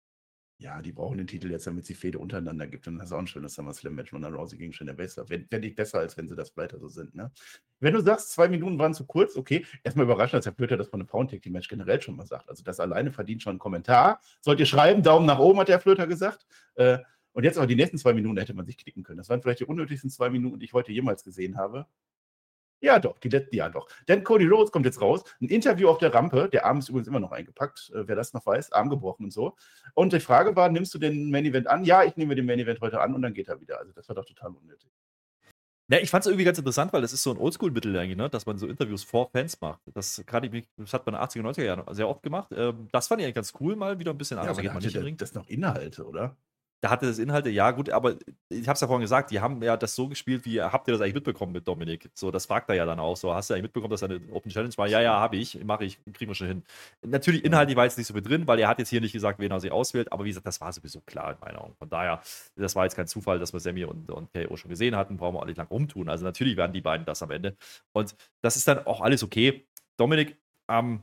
Ja, die brauchen den Titel jetzt, damit sie Fehde untereinander gibt. Und das ist auch ein schönes SummerSlam-Match Ronda Rousey gegen Shayna Baszler. Fände ich besser, als wenn sie das weiter so sind. Ne? Wenn du sagst, zwei Minuten waren zu kurz, okay. Erstmal überraschend, dass Herr Pöter das von einem Frauen-Tag-Team-Match generell schon mal sagt. Also das alleine verdient schon einen Kommentar. Sollt ihr schreiben, Daumen nach oben, hat der Flöter gesagt. Äh, und jetzt aber die nächsten zwei Minuten hätte man sich klicken können. Das waren vielleicht die unnötigsten zwei Minuten, die ich heute jemals gesehen habe. Ja, doch, die letzten, ja, doch. Denn Cody Rhodes kommt jetzt raus. Ein Interview auf der Rampe. Der Arm ist übrigens immer noch eingepackt, äh, wer das noch weiß. Arm gebrochen und so. Und die Frage war: Nimmst du den Main Event an? Ja, ich nehme den Main Event heute an und dann geht er wieder. Also, das war doch total unnötig. Ja, ich fand es irgendwie ganz interessant, weil das ist so ein Oldschool-Mittel eigentlich, ne? dass man so Interviews vor Fans macht. Das gerade das hat man in den 80er, 90er Jahren sehr oft gemacht. Ähm, das fand ich eigentlich ganz cool, mal wieder ein bisschen anders. Ja, aber das noch Inhalte, oder? Da hatte das Inhalte, ja gut, aber ich habe es ja vorhin gesagt, die haben ja das so gespielt, wie habt ihr das eigentlich mitbekommen mit Dominik? So, das fragt er ja dann auch so. Hast du eigentlich mitbekommen, dass er eine Open Challenge war? Ja, ja, habe ich, mache ich, kriegen wir schon hin. Natürlich, inhaltlich war jetzt nicht so mit drin, weil er hat jetzt hier nicht gesagt, wen er sich auswählt, aber wie gesagt, das war sowieso klar in meinen Augen. Von daher, das war jetzt kein Zufall, dass wir Sammy und, und KO schon gesehen hatten, brauchen wir auch nicht lang rumtun. Also natürlich werden die beiden das am Ende. Und das ist dann auch alles okay. Dominik, ähm,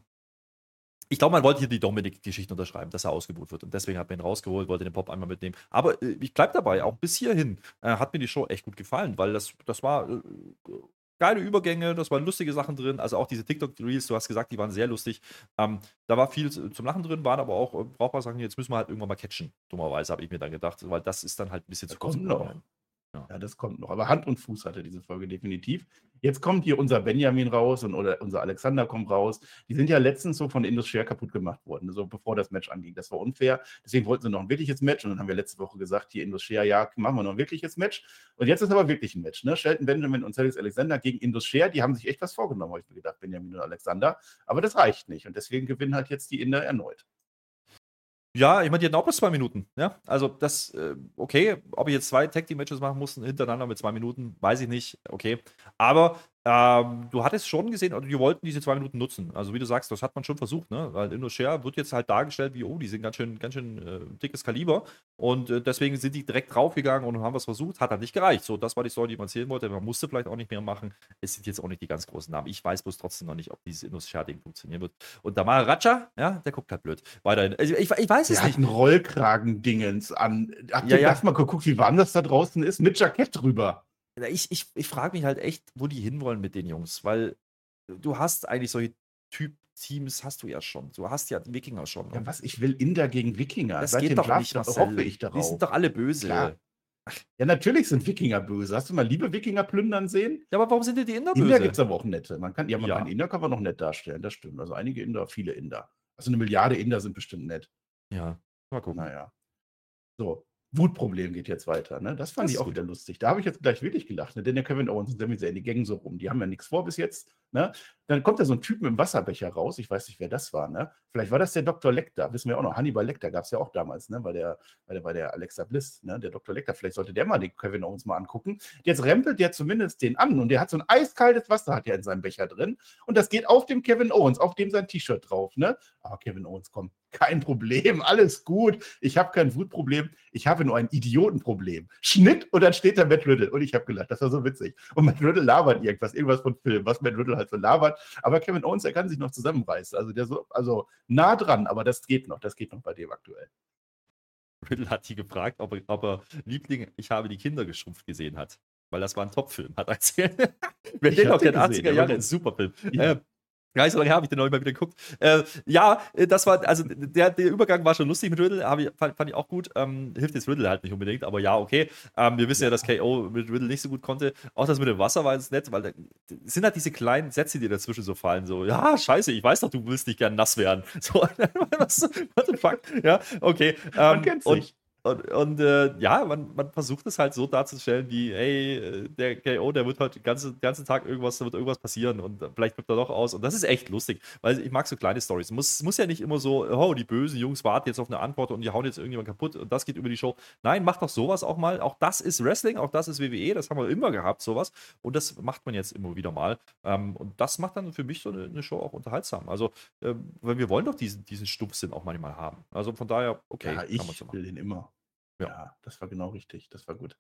ich glaube, man wollte hier die Dominik-Geschichte unterschreiben, dass er ausgebucht wird. Und deswegen hat man ihn rausgeholt, wollte den Pop einmal mitnehmen. Aber äh, ich bleibe dabei, auch bis hierhin äh, hat mir die Show echt gut gefallen, weil das, das war äh, geile Übergänge, das waren lustige Sachen drin. Also auch diese TikTok-Reels, du hast gesagt, die waren sehr lustig. Ähm, da war viel zum Lachen drin, waren aber auch äh, brauchbare Sachen, jetzt müssen wir halt irgendwann mal catchen. Dummerweise habe ich mir dann gedacht, weil das ist dann halt ein bisschen zu kurz. Ja. das kommt noch. Aber Hand und Fuß hatte diese Folge definitiv. Jetzt kommt hier unser Benjamin raus und oder unser Alexander kommt raus. Die sind ja letztens so von Indus kaputt gemacht worden, so bevor das Match anging. Das war unfair. Deswegen wollten sie noch ein wirkliches Match. Und dann haben wir letzte Woche gesagt, hier Indus ja, machen wir noch ein wirkliches Match. Und jetzt ist aber wirklich ein Match. Ne? Shelton Benjamin und Celix Alexander gegen Indus die haben sich echt was vorgenommen, habe ich mir gedacht, Benjamin und Alexander. Aber das reicht nicht. Und deswegen gewinnen halt jetzt die Inder erneut. Ja, ich meine, die hatten auch bloß zwei Minuten. Ja, also das, äh, okay, ob ich jetzt zwei Tag Team Matches machen musste hintereinander mit zwei Minuten, weiß ich nicht. Okay, aber ähm, du hattest schon gesehen, oder die wollten diese zwei Minuten nutzen. Also wie du sagst, das hat man schon versucht, ne? Weil InnoShare wird jetzt halt dargestellt wie, oh, die sind ganz schön, ganz schön äh, dickes Kaliber. Und äh, deswegen sind die direkt draufgegangen und haben was versucht. Hat halt nicht gereicht. So, das war die Story, die man erzählen wollte. Man musste vielleicht auch nicht mehr machen. Es sind jetzt auch nicht die ganz großen Namen. Ich weiß bloß trotzdem noch nicht, ob dieses InnoShare-Ding funktionieren wird. Und da Damara Raja, ja, der guckt halt blöd. Weiterhin. Also, ich, ich weiß es der nicht. Hat ein Rollkragen-Dingens an. Habt ihr ja, ja. mal geguckt, wie warm das da draußen ist? Mit Jackett drüber. Ich, ich, ich frage mich halt echt, wo die hinwollen mit den Jungs, weil du hast eigentlich solche Typ-Teams hast du ja schon. Du hast ja Wikinger schon. Ja, was? Ich will Inder gegen Wikinger. Das Seit geht doch Draft nicht, Marcel. hoffe ich darauf. Die sind doch alle böse. Klar. Ja, natürlich sind Wikinger böse. Hast du mal liebe Wikinger plündern sehen? Ja, aber warum sind denn die Inder böse? Inder gibt es aber auch nette. Man kann, ja, man ja. kann Inder kann man noch nett darstellen, das stimmt. Also einige Inder, viele Inder. Also eine Milliarde Inder sind bestimmt nett. Ja, mal gucken. Naja. So, Wutproblem geht jetzt weiter. Ne? Das fand das ich auch gut. wieder lustig. Da habe ich jetzt gleich wirklich gelacht, ne? denn der Kevin Owens und Sami Zayn, die gängen so rum. Die haben ja nichts vor bis jetzt. Ne? Dann kommt da so ein Typ mit dem Wasserbecher raus. Ich weiß nicht, wer das war. Ne? Vielleicht war das der Dr. Lecter. Wissen wir auch noch. Hannibal Lecter gab es ja auch damals, ne? bei, der, bei, der, bei der Alexa Bliss. Ne? Der Dr. Lecter. Vielleicht sollte der mal den Kevin Owens mal angucken. Jetzt rempelt der zumindest den an und der hat so ein eiskaltes Wasser hat er in seinem Becher drin. Und das geht auf dem Kevin Owens, auf dem sein T-Shirt drauf. Ne? Aber Kevin Owens, komm, kein Problem, alles gut. Ich habe kein Wutproblem, ich habe nur ein Idiotenproblem. Schnitt und dann steht da Matt Riddle. Und ich habe gelacht, das war so witzig. Und Matt Riddle labert irgendwas, irgendwas von Film, was Matt Riddle halt so labert. Aber Kevin Owens, der kann sich noch zusammenreißen. Also der so, also nah dran, aber das geht noch, das geht noch bei dem aktuell. Riddle hat die gefragt, ob er, ob er Liebling, ich habe die Kinder geschrumpft gesehen hat. Weil das war ein Top-Film, hat er erzählt. Wer den noch kennt, 80er Jahre, ein super Film. Ja. Äh, Gar nicht so lange her, habe ich den noch mal wieder geguckt. Äh, ja, äh, das war, also der, der Übergang war schon lustig mit Riddle, ich, fand, fand, ich auch gut. Ähm, hilft jetzt Riddle halt nicht unbedingt, aber ja, okay. Ähm, wir wissen ja, dass KO mit Riddle nicht so gut konnte. Auch das mit dem Wasser war jetzt nett, weil da sind halt diese kleinen Sätze, die dazwischen so fallen. So, ja, scheiße, ich weiß doch, du willst nicht gern nass werden. So, was, what the fuck? Ja, okay. Ähm, Man kennt sich. Und, und äh, ja, man, man versucht es halt so darzustellen, wie, ey, äh, der KO, der wird halt den ganzen, ganzen Tag irgendwas, da wird irgendwas passieren und vielleicht wird er doch aus. Und das ist echt lustig, weil ich mag so kleine Stories. Muss, muss ja nicht immer so, oh, die bösen Jungs warten jetzt auf eine Antwort und die hauen jetzt irgendjemand kaputt und das geht über die Show. Nein, macht doch sowas auch mal. Auch das ist Wrestling, auch das ist WWE, das haben wir immer gehabt, sowas. Und das macht man jetzt immer wieder mal. Ähm, und das macht dann für mich so eine, eine Show auch unterhaltsam. Also, ähm, weil wir wollen doch diesen, diesen Stumpfsinn auch manchmal haben. Also von daher, okay. Ja, ich will den immer. Ja. Ja, das war genau richtig. Das war gut.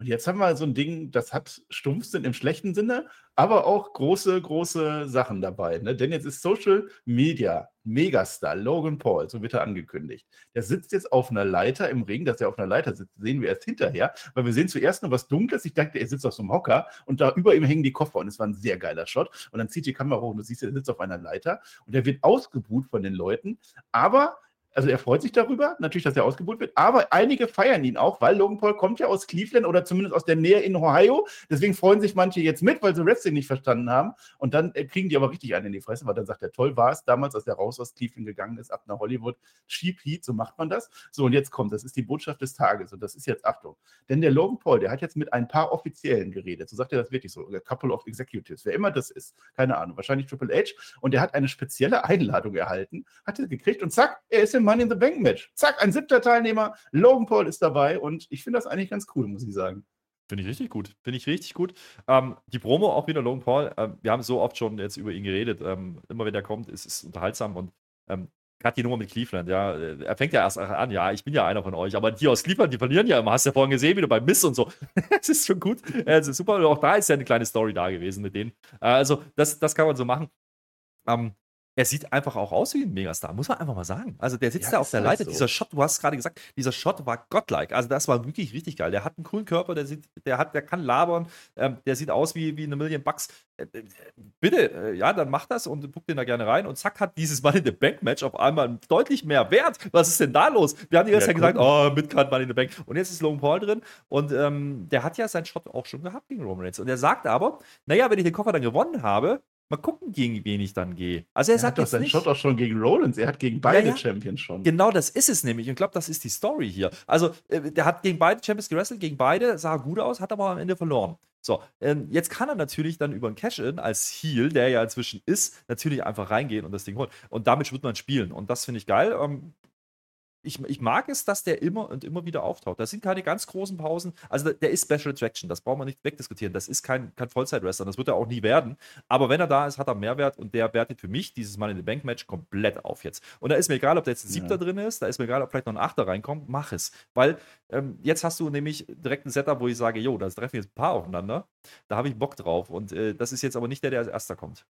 Und jetzt haben wir so ein Ding, das hat Stumpfsinn im schlechten Sinne, aber auch große, große Sachen dabei. Ne? Denn jetzt ist Social Media Megastar Logan Paul, so wird er angekündigt. Der sitzt jetzt auf einer Leiter im Ring, dass er auf einer Leiter sitzt, sehen wir erst hinterher, weil wir sehen zuerst noch was Dunkles. Ich dachte, er sitzt auf so einem Hocker und da über ihm hängen die Koffer und es war ein sehr geiler Shot. Und dann zieht die Kamera hoch und du siehst, er sitzt auf einer Leiter und er wird ausgebuht von den Leuten, aber also er freut sich darüber, natürlich, dass er ausgebucht wird, aber einige feiern ihn auch, weil Logan Paul kommt ja aus Cleveland oder zumindest aus der Nähe in Ohio. Deswegen freuen sich manche jetzt mit, weil sie Wrestling nicht verstanden haben. Und dann äh, kriegen die aber richtig einen in die Fresse, weil dann sagt er, toll war es damals, als er raus aus Cleveland gegangen ist, ab nach Hollywood. Cheap Heat, so macht man das. So, und jetzt kommt, das ist die Botschaft des Tages und das ist jetzt Achtung. Denn der Logan Paul, der hat jetzt mit ein paar Offiziellen geredet. So sagt er das wirklich so. A couple of executives, wer immer das ist. Keine Ahnung, wahrscheinlich Triple H. Und er hat eine spezielle Einladung erhalten, hat er gekriegt und zack, er ist im Money in the Bank Match. Zack, ein siebter Teilnehmer. Logan Paul ist dabei und ich finde das eigentlich ganz cool, muss ich sagen. Finde ich richtig gut. Finde ich richtig gut. Ähm, die Promo auch wieder Logan Paul. Ähm, wir haben so oft schon jetzt über ihn geredet. Ähm, immer wenn er kommt, ist es unterhaltsam und ähm, Gerade die Nummer mit Cleveland, ja. Er fängt ja erst an, ja, ich bin ja einer von euch, aber die aus Cleveland, die verlieren ja immer. Hast du ja vorhin gesehen, wie du beim Miss und so. Es ist schon gut. Ist super. Und auch da ist ja eine kleine Story da gewesen mit denen. Äh, also, das, das kann man so machen. Ähm, er sieht einfach auch aus wie ein Megastar, muss man einfach mal sagen. Also der sitzt ja, da auf der halt Leiter. So. Dieser Shot, du hast gerade gesagt, dieser Shot war godlike. Also das war wirklich richtig geil. Der hat einen coolen Körper, der sieht, der hat, der kann labern, ähm, der sieht aus wie, wie eine Million Bucks. Äh, äh, bitte, äh, ja, dann mach das und guck den da gerne rein. Und zack, hat dieses Money in the Bank Match auf einmal deutlich mehr Wert. Was ist denn da los? Wir haben die ganze ja, Zeit gesagt, oh, Midcard Money in the Bank. Und jetzt ist Logan Paul drin und ähm, der hat ja seinen Shot auch schon gehabt gegen Roman Reigns. Und er sagt aber, naja, wenn ich den Koffer dann gewonnen habe, Mal gucken, gegen wen ich dann gehe. Also er, er sagt hat doch seinen Shot auch schon gegen Rollins. Er hat gegen beide ja, ja. Champions schon. Genau, das ist es nämlich. Und ich glaube, das ist die Story hier. Also äh, der hat gegen beide Champions gewrestelt, gegen beide sah gut aus, hat aber am Ende verloren. So, ähm, jetzt kann er natürlich dann über ein Cash-In als Heal, der ja inzwischen ist, natürlich einfach reingehen und das Ding holen. Und damit wird man spielen. Und das finde ich geil. Ähm, ich, ich, mag es, dass der immer und immer wieder auftaucht. Das sind keine ganz großen Pausen. Also der ist Special Attraction, das braucht man nicht wegdiskutieren. Das ist kein, kein Vollzeit-Wrestler, das wird er auch nie werden. Aber wenn er da ist, hat er Mehrwert und der wertet für mich dieses Money in the Bank Match komplett auf jetzt. Und da ist mir egal, ob da jetzt ein Siebter ja. drin ist, da ist mir egal, ob vielleicht noch ein Achter reinkommt, mach es. Weil ähm, jetzt hast du nämlich direkt ein Setup, wo ich sage, jo, da treffen jetzt ein paar aufeinander. Da habe ich Bock drauf. Und äh, das ist jetzt aber nicht der, der als erster kommt.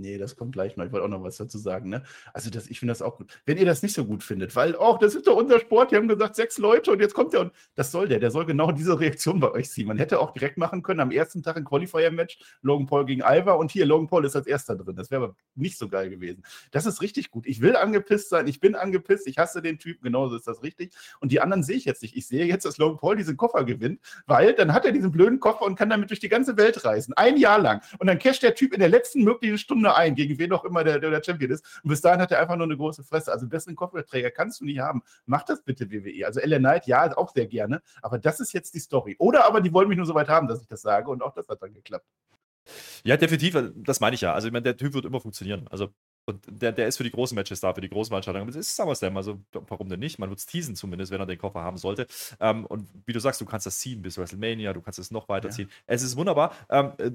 Nee, das kommt gleich noch. Ich wollte auch noch was dazu sagen. Ne? Also, das, ich finde das auch gut. Wenn ihr das nicht so gut findet, weil, oh, das ist doch unser Sport, die haben gesagt, sechs Leute und jetzt kommt der und das soll der. Der soll genau diese Reaktion bei euch ziehen. Man hätte auch direkt machen können, am ersten Tag ein Qualifier-Match, Logan Paul gegen Alva und hier, Logan Paul ist als erster drin. Das wäre aber nicht so geil gewesen. Das ist richtig gut. Ich will angepisst sein, ich bin angepisst, ich hasse den Typen, genauso ist das richtig. Und die anderen sehe ich jetzt nicht. Ich sehe jetzt, dass Logan Paul diesen Koffer gewinnt, weil dann hat er diesen blöden Koffer und kann damit durch die ganze Welt reisen. Ein Jahr lang. Und dann casht der Typ in der letzten möglichen Stunde ein, gegen wen auch immer der, der Champion ist. Und bis dahin hat er einfach nur eine große Fresse. Also einen besseren Kopfgeldträger kannst du nicht haben. Mach das bitte, WWE. Also Ellen Knight, ja, auch sehr gerne. Aber das ist jetzt die Story. Oder aber die wollen mich nur so weit haben, dass ich das sage. Und auch das hat dann geklappt. Ja, definitiv, das meine ich ja. Also, ich meine, der Typ wird immer funktionieren. Also, und der, der ist für die großen Matches da, für die großen Veranstaltungen. Das ist SummerSlam, also warum denn nicht? Man wird es teasen zumindest, wenn er den Koffer haben sollte. Ähm, und wie du sagst, du kannst das ziehen bis WrestleMania, du kannst es noch weiterziehen. Ja. Es ist wunderbar. Ähm, äh,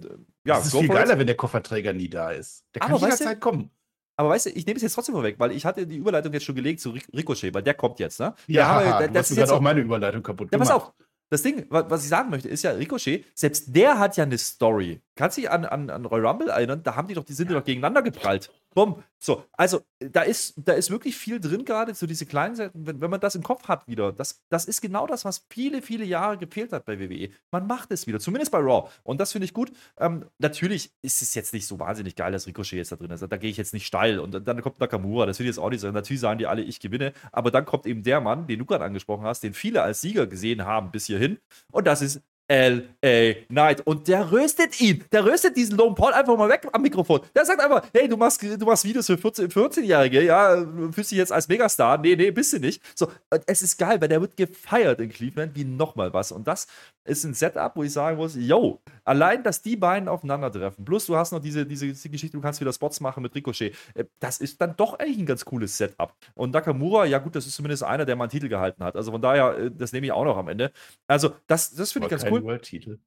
ja, es ist viel geiler, it. wenn der Kofferträger nie da ist. Der kann Aber jederzeit kommen. Aber weißt du, ich nehme es jetzt trotzdem vorweg, weil ich hatte die Überleitung jetzt schon gelegt zu Ricochet, weil der kommt jetzt, ne? Ja, haben, der, das ist jetzt auch meine Überleitung kaputt ja, gemacht. Ja, pass auf. Das Ding, was ich sagen möchte, ist ja, Ricochet, selbst der hat ja eine Story. Kannst du dich an, an, an Roy Rumble erinnern? Da haben die doch, die sind ja. doch gegeneinander geprallt. Bumm. So, also da ist, da ist wirklich viel drin gerade, so diese kleinen Seiten, wenn, wenn man das im Kopf hat wieder. Das, das ist genau das, was viele, viele Jahre gefehlt hat bei WWE. Man macht es wieder, zumindest bei Raw. Und das finde ich gut. Ähm, natürlich ist es jetzt nicht so wahnsinnig geil, dass Ricochet jetzt da drin ist. Da gehe ich jetzt nicht steil. Und dann kommt Nakamura, das will ich jetzt auch nicht sagen. Natürlich sagen die alle, ich gewinne. Aber dann kommt eben der Mann, den du gerade angesprochen hast, den viele als Sieger gesehen haben bis hierhin. Und das ist L.A. Knight. Und der röstet ihn. Der röstet diesen Logan Paul einfach mal weg am Mikrofon. Der sagt einfach, hey, du machst, du machst Videos für 14, 14-Jährige, ja, fühlst dich jetzt als Megastar. Nee, nee, bist du nicht. So, es ist geil, weil der wird gefeiert in Cleveland wie nochmal was. Und das ist ein Setup, wo ich sagen muss, yo, allein, dass die beiden aufeinandertreffen, plus du hast noch diese, diese, diese Geschichte, du kannst wieder Spots machen mit Ricochet, äh, das ist dann doch eigentlich ein ganz cooles Setup. Und Nakamura, ja gut, das ist zumindest einer, der mal einen Titel gehalten hat. Also von daher, äh, das nehme ich auch noch am Ende. Also, das, das finde ich ganz cool. World-Titel.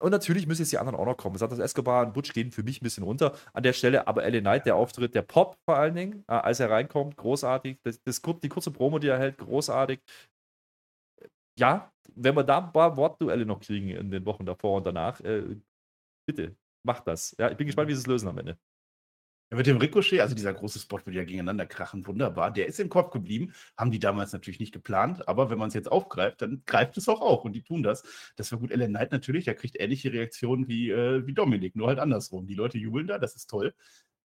Und natürlich müssen jetzt die anderen auch noch kommen. Santos Escobar und Butch gehen für mich ein bisschen runter an der Stelle, aber LA Knight, der Auftritt, der Pop vor allen Dingen, äh, als er reinkommt, großartig. Das, das, die kurze Promo, die er hält, großartig. Ja, wenn wir da ein paar Wortduelle noch kriegen in den Wochen davor und danach, äh, bitte, macht das. Ja, ich bin gespannt, wie sie es lösen am Ende. Ja, mit dem Ricochet, also dieser große Spot, die ja gegeneinander krachen, wunderbar. Der ist im Kopf geblieben. Haben die damals natürlich nicht geplant, aber wenn man es jetzt aufgreift, dann greift es auch auf und die tun das. Das war gut. Ellen Knight natürlich, der kriegt ähnliche Reaktionen wie, äh, wie Dominik, nur halt andersrum. Die Leute jubeln da, das ist toll.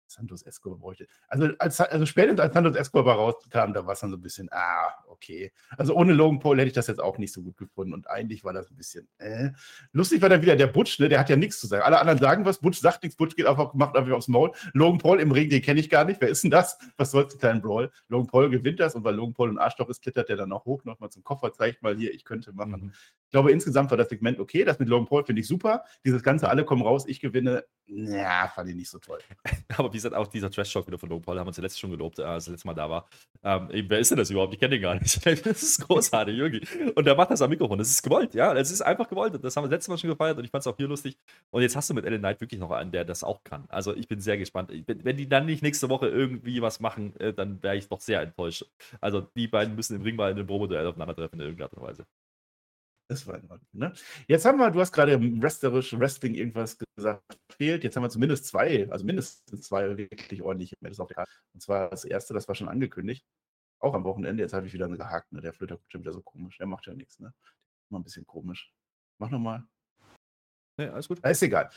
Santos Escobar bräuchte. Also, als, also spätestens als Santos Escobar rauskam, da war es dann so ein bisschen, ah, okay. Also ohne Logan Paul hätte ich das jetzt auch nicht so gut gefunden und eigentlich war das ein bisschen, äh. Lustig war dann wieder der Butch, ne? der hat ja nichts zu sagen. Alle anderen sagen was, Butch sagt nichts, Butch geht einfach, macht einfach aufs Maul. Logan Paul im Ring, den kenne ich gar nicht. Wer ist denn das? Was soll's, kleinen Brawl? Logan Paul gewinnt das und weil Logan Paul ein Arschloch ist, klettert der dann auch hoch, nochmal zum Koffer, zeigt mal hier, ich könnte machen. Mhm. glaube, insgesamt war das Segment okay. Das mit Logan Paul finde ich super. Dieses Ganze, alle kommen raus, ich gewinne, ja, fand ich nicht so toll. Aber wie gesagt, auch dieser Trash-Talk wieder von Logan Paul, haben wir uns ja letztes schon gelobt, als das letzte Mal da war. Ähm, wer ist denn das überhaupt? Ich kenne den gar nicht. das ist großartig, irgendwie. Und der macht das am Mikrofon. Das ist gewollt, ja. Es ist einfach gewollt. Das haben wir letztes Mal schon gefeiert und ich fand es auch hier lustig. Und jetzt hast du mit Ellen Knight wirklich noch einen, der das auch kann. Also ich bin sehr gespannt. wenn die dann nicht nächste Woche irgendwie was machen, äh, dann wäre ich doch sehr enttäuscht. Also die beiden müssen im Ring mal in einem Promo-Duell aufeinandertreffen in irgendeiner Art und Weise. Das war in Ordnung, ne? Jetzt haben wir, du hast gerade im wrestlerisch Wrestling irgendwas gesagt, fehlt. Jetzt haben wir zumindest zwei, also mindestens zwei wirklich ordentliche Matches auf der Karte. Und zwar das erste, das war schon angekündigt. Auch am Wochenende. Jetzt habe ich wieder gehakt, ne? Der Flöter kommt schon wieder so komisch. Der macht ja nichts, ne? Immer ein bisschen komisch. Mach nochmal. Ne, alles gut. Ist egal.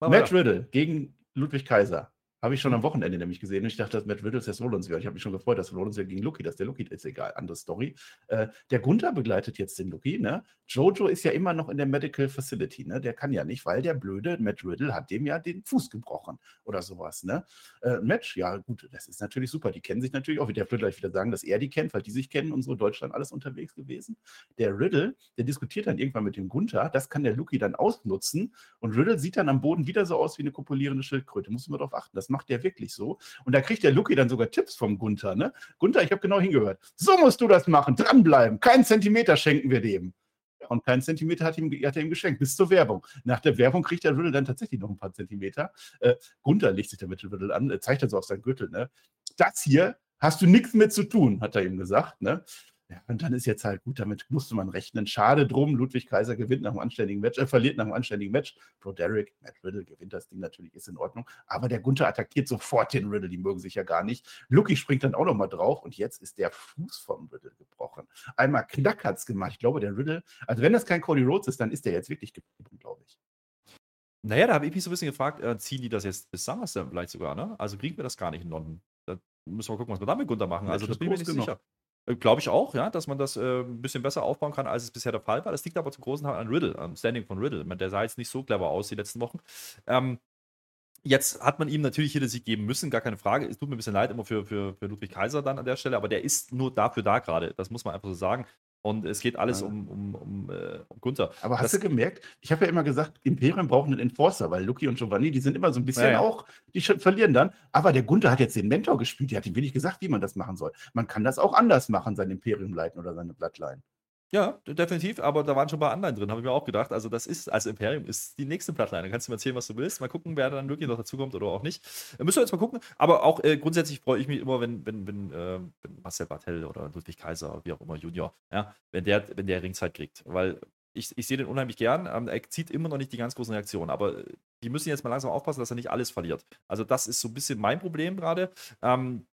Matt Riddle gegen Ludwig Kaiser. Habe ich schon am Wochenende nämlich gesehen. Und ich dachte, dass Matt Riddles jetzt Rollins wäre. Ich habe mich schon gefreut, dass Rollins ja gegen Lucky, dass der Lucky ist egal. Andere Story. Äh, der Gunther begleitet jetzt den Lucky. Ne? Jojo ist ja immer noch in der Medical Facility. Ne? Der kann ja nicht, weil der blöde Matt Riddle hat dem ja den Fuß gebrochen oder sowas. Ne? Äh, Match, ja gut, das ist natürlich super. Die kennen sich natürlich auch. Der wird gleich wieder sagen, dass er die kennt, weil die sich kennen und so. Deutschland alles unterwegs gewesen. Der Riddle, der diskutiert dann irgendwann mit dem Gunther. Das kann der Lucky dann ausnutzen. Und Riddle sieht dann am Boden wieder so aus wie eine kopulierende Schildkröte. Muss man darauf achten. Das macht der wirklich so. Und da kriegt der Lucky dann sogar Tipps vom Gunther. Ne? Gunther, ich habe genau hingehört. So musst du das machen, dranbleiben. Keinen Zentimeter schenken wir dem. Und keinen Zentimeter hat, ihm, hat er ihm geschenkt, bis zur Werbung. Nach der Werbung kriegt der Riddle dann tatsächlich noch ein paar Zentimeter. Äh, Gunther legt sich der mit Riddle an, äh, zeigt dann so auf seinen Gürtel. Ne? Das hier hast du nichts mit zu tun, hat er ihm gesagt. Ne? Ja, und dann ist jetzt halt gut, damit musste man rechnen. Schade drum, Ludwig Kaiser gewinnt nach einem anständigen Match, er äh, verliert nach einem anständigen Match. Bro Derek, Matt Riddle gewinnt das Ding natürlich, ist in Ordnung. Aber der Gunther attackiert sofort den Riddle, die mögen sich ja gar nicht. Lucky springt dann auch nochmal drauf und jetzt ist der Fuß vom Riddle gebrochen. Einmal knack hat es gemacht. Ich glaube, der Riddle, also wenn das kein Cody Rhodes ist, dann ist der jetzt wirklich gebrochen, glaube ich. Naja, da habe ich mich so ein bisschen gefragt, äh, ziehen die das jetzt bis SummerSlam vielleicht sogar, ne? Also kriegen wir das gar nicht in London. Da müssen wir gucken, was wir da mit Gunther machen. Also das bin ich mir nicht genug. sicher. Äh, Glaube ich auch, ja, dass man das äh, ein bisschen besser aufbauen kann, als es bisher der Fall war. Das liegt aber zum großen Teil an Riddle, am Standing von Riddle. Der sah jetzt nicht so clever aus die letzten Wochen. Ähm, jetzt hat man ihm natürlich hier den Sieg geben müssen, gar keine Frage. Es tut mir ein bisschen leid immer für, für, für Ludwig Kaiser dann an der Stelle, aber der ist nur dafür da gerade. Das muss man einfach so sagen. Und es geht alles um, um, um, äh, um Gunther. Aber hast das, du gemerkt, ich habe ja immer gesagt, Imperium braucht einen Enforcer, weil Lucky und Giovanni, die sind immer so ein bisschen ja, ja. auch, die verlieren dann. Aber der Gunther hat jetzt den Mentor gespielt, der hat ihm wenig gesagt, wie man das machen soll. Man kann das auch anders machen, sein Imperium leiten oder seine Bloodline. Ja, definitiv, aber da waren schon ein paar anderen drin, habe ich mir auch gedacht. Also, das ist, als Imperium ist die nächste Plattline. Da kannst du mir erzählen, was du willst. Mal gucken, wer dann wirklich noch dazukommt oder auch nicht. Da müssen wir jetzt mal gucken. Aber auch äh, grundsätzlich freue ich mich immer, wenn, wenn, wenn, äh, wenn Marcel Bartel oder Ludwig Kaiser, wie auch immer, Junior, ja, wenn der, wenn der Ringzeit kriegt. Weil ich, ich sehe den unheimlich gern. Ähm, er zieht immer noch nicht die ganz großen Reaktionen, aber äh, die müssen jetzt mal langsam aufpassen, dass er nicht alles verliert. Also, das ist so ein bisschen mein Problem gerade. Ähm,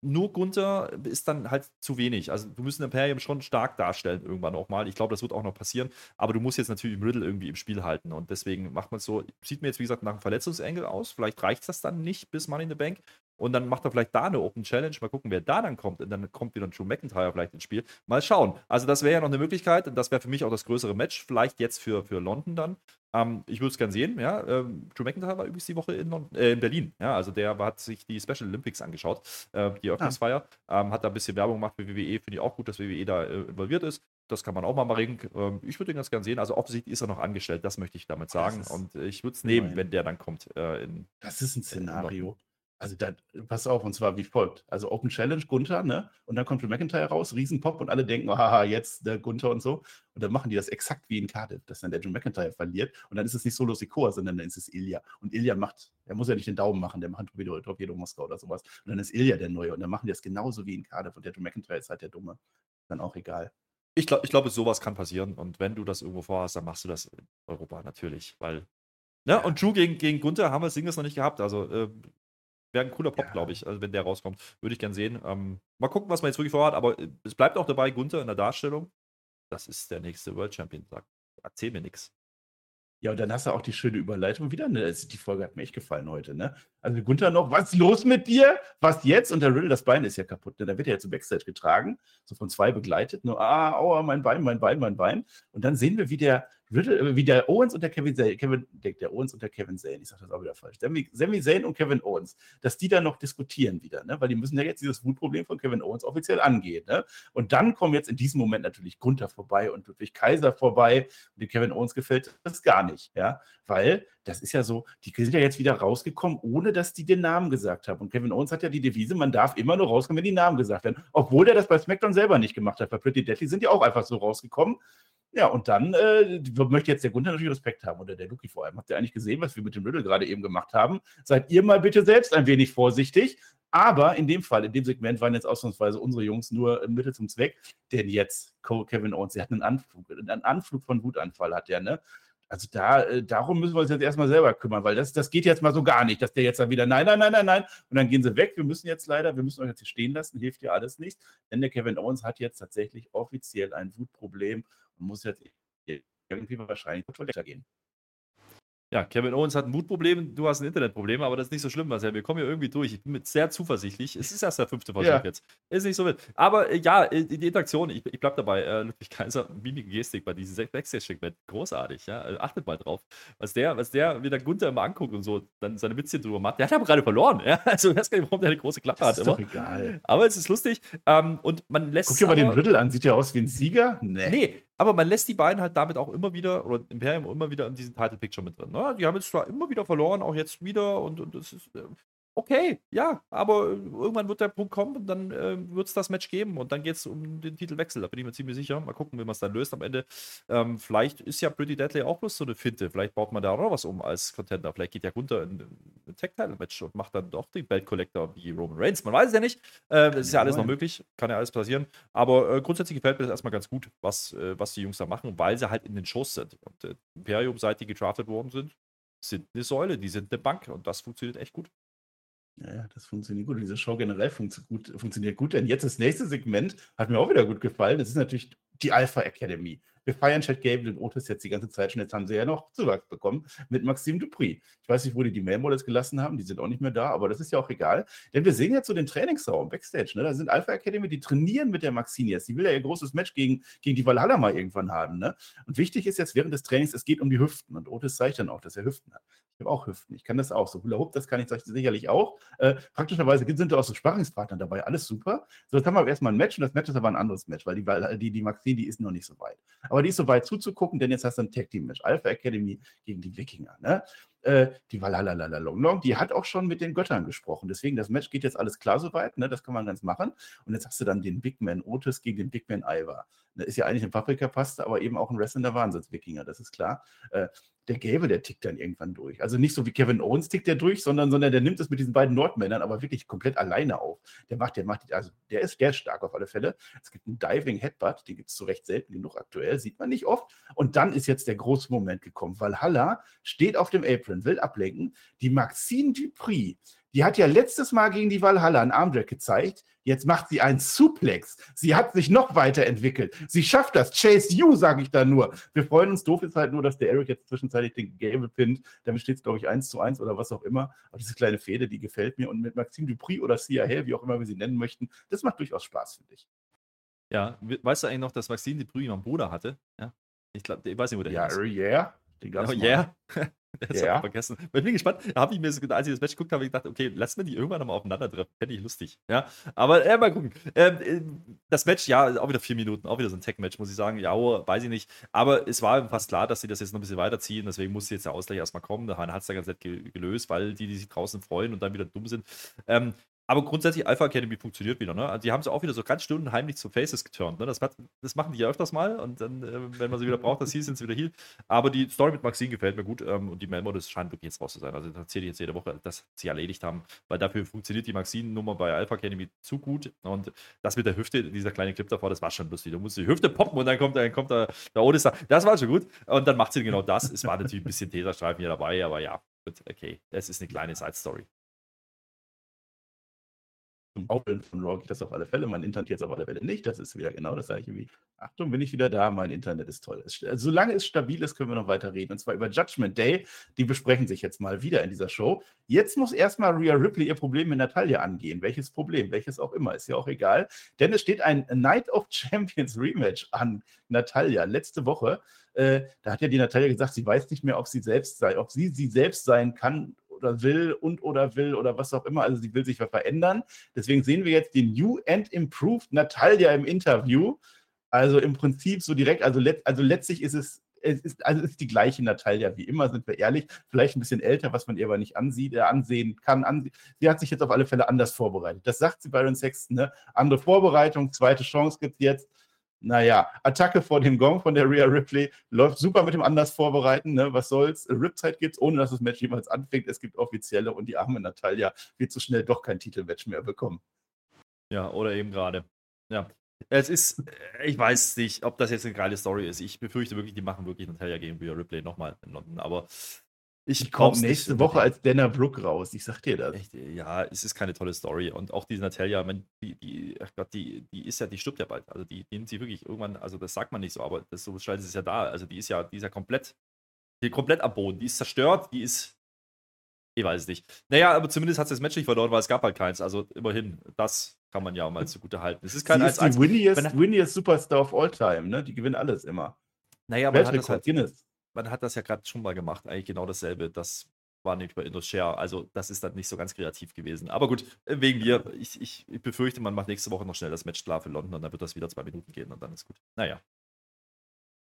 nur Gunther ist dann halt zu wenig. Also du musst Imperium schon stark darstellen irgendwann auch mal. Ich glaube, das wird auch noch passieren. Aber du musst jetzt natürlich Riddle irgendwie im Spiel halten. Und deswegen macht man es so. Sieht mir jetzt, wie gesagt, nach einem Verletzungsengel aus. Vielleicht reicht das dann nicht bis Money in the Bank. Und dann macht er vielleicht da eine Open Challenge. Mal gucken, wer da dann kommt. Und dann kommt wieder Drew McIntyre vielleicht ins Spiel. Mal schauen. Also, das wäre ja noch eine Möglichkeit. Und das wäre für mich auch das größere Match. Vielleicht jetzt für, für London dann. Ähm, ich würde es gerne sehen. Ja. Ähm, Drew McIntyre war übrigens die Woche in, London, äh, in Berlin. Ja. Also, der hat sich die Special Olympics angeschaut. Äh, die Eröffnungsfeier. Ja. Ähm, hat da ein bisschen Werbung gemacht für WWE. Finde ich auch gut, dass WWE da äh, involviert ist. Das kann man auch mal reden. Ähm, ich würde ihn ganz gerne sehen. Also offensichtlich ist er noch angestellt, das möchte ich damit sagen. Und ich würde es nehmen, wenn der dann kommt. Äh, in, das ist ein Szenario. Also da, pass auf, und zwar wie folgt. Also Open Challenge, Gunther, ne? Und dann kommt Drew McIntyre raus, Riesenpop und alle denken, oh, haha, jetzt der Gunther und so. Und dann machen die das exakt wie in Cardiff, dass dann der Drew McIntyre verliert. Und dann ist es nicht Solo Sikoa, sondern dann ist es Ilya. Und Ilya macht, er muss ja nicht den Daumen machen, der macht Torpedo, Torpedo Moskau oder sowas. Und dann ist Ilya der Neue. Und dann machen die das genauso wie in Cardiff. Und der Drew McIntyre ist halt der Dumme. Dann auch egal. Ich glaube, ich glaub, sowas kann passieren. Und wenn du das irgendwo vorhast, dann machst du das in Europa natürlich. Weil ja, ne, und Drew gegen, gegen Gunther haben wir Singles noch nicht gehabt. Also äh, Wäre ein cooler Pop, ja. glaube ich, also wenn der rauskommt. Würde ich gern sehen. Ähm, mal gucken, was man jetzt wirklich vorhat, aber äh, es bleibt auch dabei, Gunther in der Darstellung. Das ist der nächste World Champion. Sag, erzähl mir nichts. Ja, und dann hast du auch die schöne Überleitung wieder. Ne? Die Folge hat mir echt gefallen heute. Ne? Also Gunther noch, was ist los mit dir? Was jetzt? Und der Riddle, das Bein ist ja kaputt. Ne? Da wird er ja zu Backstage getragen, so von zwei begleitet. Nur, ah, aua, mein Bein, mein Bein, mein Bein. Und dann sehen wir, wie der, Riddle, äh, wie der Owens und der Kevin Zane, Kevin, der, Owens und der Kevin Zane, ich sage das auch wieder falsch, Sami, Sami Zayn und Kevin Owens, dass die dann noch diskutieren wieder, ne? weil die müssen ja jetzt dieses Wutproblem von Kevin Owens offiziell angehen. Ne? Und dann kommen jetzt in diesem Moment natürlich Gunther vorbei und Ludwig Kaiser vorbei und dem Kevin Owens gefällt das gar nicht, ja, weil das ist ja so, die sind ja jetzt wieder rausgekommen, ohne dass die den Namen gesagt haben. Und Kevin Owens hat ja die Devise, man darf immer nur rauskommen, wenn die Namen gesagt werden, obwohl der das bei SmackDown selber nicht gemacht hat. Bei Pretty Deadly sind die auch einfach so rausgekommen ja, und dann äh, möchte jetzt der Gunther natürlich Respekt haben oder der Luki vor allem. Habt ihr eigentlich gesehen, was wir mit dem Riddle gerade eben gemacht haben? Seid ihr mal bitte selbst ein wenig vorsichtig. Aber in dem Fall, in dem Segment waren jetzt ausnahmsweise unsere Jungs nur ein Mittel zum Zweck. Denn jetzt, Kevin Owens, der hat einen Anflug, einen Anflug von Wutanfall, hat der, ne? Also da, äh, darum müssen wir uns jetzt erstmal selber kümmern, weil das, das geht jetzt mal so gar nicht, dass der jetzt dann wieder, nein, nein, nein, nein, nein, und dann gehen sie weg. Wir müssen jetzt leider, wir müssen euch jetzt hier stehen lassen, hilft ja alles nicht. Denn der Kevin Owens hat jetzt tatsächlich offiziell ein Wutproblem muss jetzt irgendwie wahrscheinlich Toilette gehen. Ja, Kevin Owens hat ein Mutproblem, du hast ein Internetproblem, aber das ist nicht so schlimm, Marcel. Wir kommen hier irgendwie durch. Ich bin sehr zuversichtlich. Es ist erst der fünfte Versuch ja. jetzt. Ist nicht so wild. Aber äh, ja, äh, die Interaktion, ich, ich bleib dabei. Äh, Ludwig Kaiser, Mimik Gestik bei diesem Backstage-Segment, großartig. Ja? Äh, achtet mal drauf. Was der, was der wieder Gunther immer anguckt und so, dann seine Witzchen drüber macht. Der hat aber gerade verloren. Ja? Also, ich weiß gar nicht, warum der eine große Klappe das hat. Ist immer. doch egal. Aber es ist lustig. Ähm, und man lässt. Guck dir mal den Riddle an. Sieht ja aus wie ein Sieger? Nee. Nee, aber man lässt die beiden halt damit auch immer wieder, oder Imperium immer wieder in diesem Title Picture mit drin. Ne? Die haben jetzt zwar immer wieder verloren, auch jetzt wieder, und, und das ist, äh, okay, ja, aber irgendwann wird der Punkt kommen und dann äh, wird es das Match geben und dann geht es um den Titelwechsel. Da bin ich mir ziemlich sicher. Mal gucken, wie man es dann löst am Ende. Ähm, vielleicht ist ja Pretty Deadly auch bloß so eine Finte. Vielleicht baut man da auch noch was um als Contender. Vielleicht geht ja Gunther in ein Tag-Title-Match und macht dann doch den Belt Collector wie Roman Reigns. Man weiß es ja nicht. Äh, das ist ja alles noch möglich. Kann ja alles passieren. Aber äh, grundsätzlich gefällt mir das erstmal ganz gut, was, äh, was die Jungs da machen, weil sie halt in den Shows sind. Und äh, Imperium, seit die gedraftet worden sind, sind eine Säule, die sind eine Bank und das funktioniert echt gut. Ja, ja, das funktioniert gut. Diese Show generell funktio gut, funktioniert gut, denn jetzt das nächste Segment hat mir auch wieder gut gefallen. Das ist natürlich die Alpha Academy. Wir feiern Chad Gable und Otis jetzt die ganze Zeit schon. Jetzt haben sie ja noch Zuwachs bekommen mit Maxime Dupri. Ich weiß nicht, wo die die Mailmodels gelassen haben. Die sind auch nicht mehr da, aber das ist ja auch egal. Denn wir sehen jetzt so den Trainingsraum Backstage. Ne? Da sind Alpha Academy, die trainieren mit der Maxine jetzt. Die will ja ihr großes Match gegen, gegen die Valhalla mal irgendwann haben. Ne? Und wichtig ist jetzt während des Trainings, es geht um die Hüften. Und Otis zeigt dann auch, dass er Hüften hat. Ich habe auch Hüften. Ich kann das auch. So Hula Hoop, das kann ich sicherlich auch. Äh, praktischerweise sind da auch so Sparringspartner dabei. Alles super. So, jetzt haben wir erstmal ein Match und das Match ist aber ein anderes Match, weil die, weil die, die Maxine, die ist noch nicht so weit. Aber die ist so weit zuzugucken, denn jetzt hast du ein Tag Team Match. Alpha Academy gegen die Wikinger. Ne? Äh, die Valalala Long Long, die hat auch schon mit den Göttern gesprochen. Deswegen, das Match geht jetzt alles klar soweit. Ne? Das kann man ganz machen. Und jetzt hast du dann den Big Man Otis gegen den Big Man Ivar. Ne, ist ja eigentlich ein Paprika-Paste, aber eben auch ein wrestlender Wahnsinns-Wikinger, das ist klar. Äh, der Gable, der tickt dann irgendwann durch. Also nicht so wie Kevin Owens tickt der durch, sondern, sondern der nimmt es mit diesen beiden Nordmännern aber wirklich komplett alleine auf. Der macht, der macht, also der ist, der stark auf alle Fälle. Es gibt einen Diving Headbutt, den gibt es so recht selten genug aktuell, sieht man nicht oft. Und dann ist jetzt der große Moment gekommen, weil Halla steht auf dem Apron, will ablenken. Die Maxine Dupri, die hat ja letztes Mal gegen die Valhalla einen Armdrag gezeigt. Jetzt macht sie einen Suplex. Sie hat sich noch weiterentwickelt. Sie schafft das. Chase You, sage ich da nur. Wir freuen uns. Doof ist halt nur, dass der Eric jetzt zwischenzeitlich den Gable pinnt. Damit steht es, glaube ich, 1 zu 1 oder was auch immer. Aber diese kleine Fehde, die gefällt mir. Und mit Maxime Dupri oder Sia Hell, wie auch immer wir sie nennen möchten, das macht durchaus Spaß, finde ich. Ja, weißt du eigentlich noch, dass Maxime Dupri noch einen Bruder hatte? Ja. Ich glaube, ich weiß nicht, wo der ja, ist. Ja, yeah. Den oh, yeah. Das ja. habe ich vergessen. Ich bin gespannt. Da habe ich mir, als ich das Match geguckt habe, gedacht, okay, lass mir die irgendwann nochmal aufeinandertreffen. Fände ich lustig. Ja, aber äh, mal gucken. Ähm, äh, das Match, ja, auch wieder vier Minuten, auch wieder so ein Tech-Match, muss ich sagen. Ja, oh, weiß ich nicht. Aber es war fast klar, dass sie das jetzt noch ein bisschen weiterziehen. Deswegen musste jetzt der Ausgleich erstmal kommen. Da hat es da ganz nett gelöst, weil die, die sich draußen freuen und dann wieder dumm sind. Ähm, aber grundsätzlich, Alpha Academy funktioniert wieder. Ne? Also die haben sie auch wieder so ganz stunden heimlich zu Faces geturnt. Ne? Das, das, machen die ja öfters mal und dann, äh, wenn man sie wieder braucht, das hier sind sie wieder hier. Aber die Story mit Maxine gefällt mir gut ähm, und die Man das scheint wirklich jetzt raus zu sein. Also das erzähle ich jetzt jede Woche, dass sie erledigt haben, weil dafür funktioniert die Maxine-Nummer bei Alpha Academy zu gut. Und das mit der Hüfte, dieser kleine Clip davor, das war schon lustig. Da muss die Hüfte poppen und dann kommt, dann kommt der, der Otis da. Das war schon gut. Und dann macht sie genau das. Es war natürlich ein bisschen Teserstreifen hier dabei, aber ja, okay. Das ist eine kleine Side-Story. Zum Aufholen von Raw geht das auf alle Fälle. Mein Internet jetzt auf alle Fälle nicht. Das ist wieder genau das gleiche wie, Achtung, bin ich wieder da, mein Internet ist toll. Es, also, solange es stabil ist, können wir noch weiter reden. Und zwar über Judgment Day. Die besprechen sich jetzt mal wieder in dieser Show. Jetzt muss erstmal Rhea Ripley ihr Problem mit Natalia angehen. Welches Problem? Welches auch immer, ist ja auch egal. Denn es steht ein Night of Champions Rematch an Natalia letzte Woche. Äh, da hat ja die Natalia gesagt, sie weiß nicht mehr, ob sie selbst sei, ob sie sie selbst sein kann oder will und oder will oder was auch immer. Also sie will sich verändern. Deswegen sehen wir jetzt die New and Improved Natalia im Interview. Also im Prinzip so direkt, also, let, also letztlich ist es, es ist, also ist die gleiche Natalia wie immer, sind wir ehrlich. Vielleicht ein bisschen älter, was man ihr aber nicht ansieht, äh, ansehen kann. Ansehen. Sie hat sich jetzt auf alle Fälle anders vorbereitet. Das sagt sie bei Byron Sexton. Ne? Andere Vorbereitung, zweite Chance gibt es jetzt. Naja, Attacke vor dem Gong von der Rhea Ripley läuft super mit dem anders vorbereiten. Ne? Was soll's? Ripzeit gibt's, ohne dass das Match jemals anfängt. Es gibt offizielle und die arme Natalia wird so schnell doch kein Titelmatch mehr bekommen. Ja, oder eben gerade. Ja. Es ist, ich weiß nicht, ob das jetzt eine geile Story ist. Ich befürchte wirklich, die machen wirklich Natalia gegen Rhea Ripley nochmal in London. Aber ich komme nächste Woche als Dana Brooke raus, ich sag dir das. Echt, ja, es ist keine tolle Story. Und auch diese Natalia, die, die, ach Gott, die, die ist ja, die stirbt ja bald. Also die, die nimmt sie wirklich irgendwann, also das sagt man nicht so, aber das, so schnell ist es ja da. Also die ist ja, die ist ja komplett, die komplett am Boden. Die ist zerstört, die ist. Ich weiß es nicht. Naja, aber zumindest hat sie das Match nicht verloren, weil es gab halt keins. Also immerhin, das kann man ja mal zugute halten. Es ist kein sie ist die winniest, winniest Superstar of all time, ne? Die gewinnt alles immer. Naja, aber hat das halt, Guinness man hat das ja gerade schon mal gemacht, eigentlich genau dasselbe. Das war nicht bei IndoShare. Also, das ist dann nicht so ganz kreativ gewesen. Aber gut, wegen mir, ich, ich, ich, befürchte, man macht nächste Woche noch schnell das Match klar für London und dann wird das wieder zwei Minuten gehen und dann ist gut. Naja.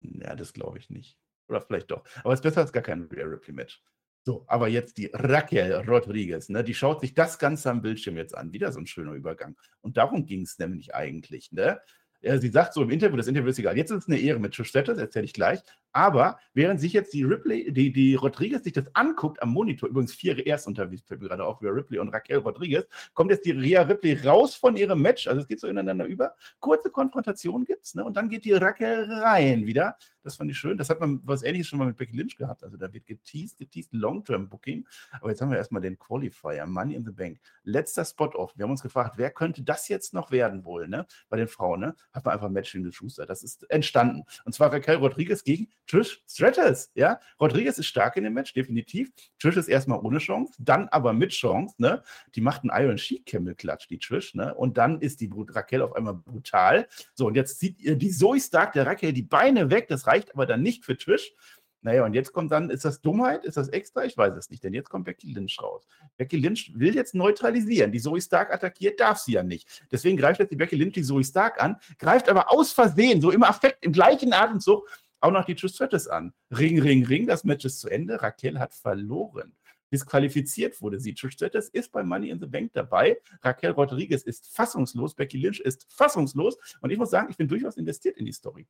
Ja, das glaube ich nicht. Oder vielleicht doch. Aber es ist besser als gar kein Rare Ripley-Match. So, aber jetzt die Raquel Rodriguez, ne? Die schaut sich das Ganze am Bildschirm jetzt an. Wieder so ein schöner Übergang. Und darum ging es nämlich eigentlich, ne? Ja, sie sagt so im Interview, das Interview ist egal. Jetzt ist es eine Ehre mit Trish Stratus, erzähle ich gleich. Aber während sich jetzt die Ripley, die, die Rodriguez sich das anguckt am Monitor, übrigens vier Erstinterviews, fällt mir gerade auf, über Ripley und Raquel Rodriguez, kommt jetzt die Ria Ripley raus von ihrem Match, also es geht so ineinander über. Kurze Konfrontation gibt's, ne? Und dann geht die Raquel rein wieder. Das fand ich schön. Das hat man was ähnliches schon mal mit Becky Lynch gehabt. Also da wird geteased, geteased, Long-Term-Booking. Aber jetzt haben wir erstmal den Qualifier, Money in the Bank. Letzter Spot-Off. Wir haben uns gefragt, wer könnte das jetzt noch werden wohl, ne? Bei den Frauen, ne? Hat man einfach Match in the Schuster. Das ist entstanden. Und zwar Raquel Rodriguez gegen Trish Stratus, ja. Rodriguez ist stark in dem Match, definitiv. Trish ist erstmal ohne Chance, dann aber mit Chance, ne. Die macht einen Iron Sheik Camel Klatsch, die Trish, ne. Und dann ist die Raquel auf einmal brutal. So, und jetzt zieht ihr die Zoe Stark der Raquel die Beine weg, das reicht aber dann nicht für Trish. Naja, und jetzt kommt dann, ist das Dummheit? Ist das extra? Ich weiß es nicht, denn jetzt kommt Becky Lynch raus. Becky Lynch will jetzt neutralisieren. Die Zoe Stark attackiert, darf sie ja nicht. Deswegen greift jetzt die Becky Lynch die Zoe Stark an, greift aber aus Versehen, so im Affekt, im gleichen Atemzug, auch noch die Trish an. Ring, Ring, Ring, das Match ist zu Ende. Raquel hat verloren. Disqualifiziert wurde sie. Trish ist bei Money in the Bank dabei. Raquel Rodriguez ist fassungslos. Becky Lynch ist fassungslos. Und ich muss sagen, ich bin durchaus investiert in die Story.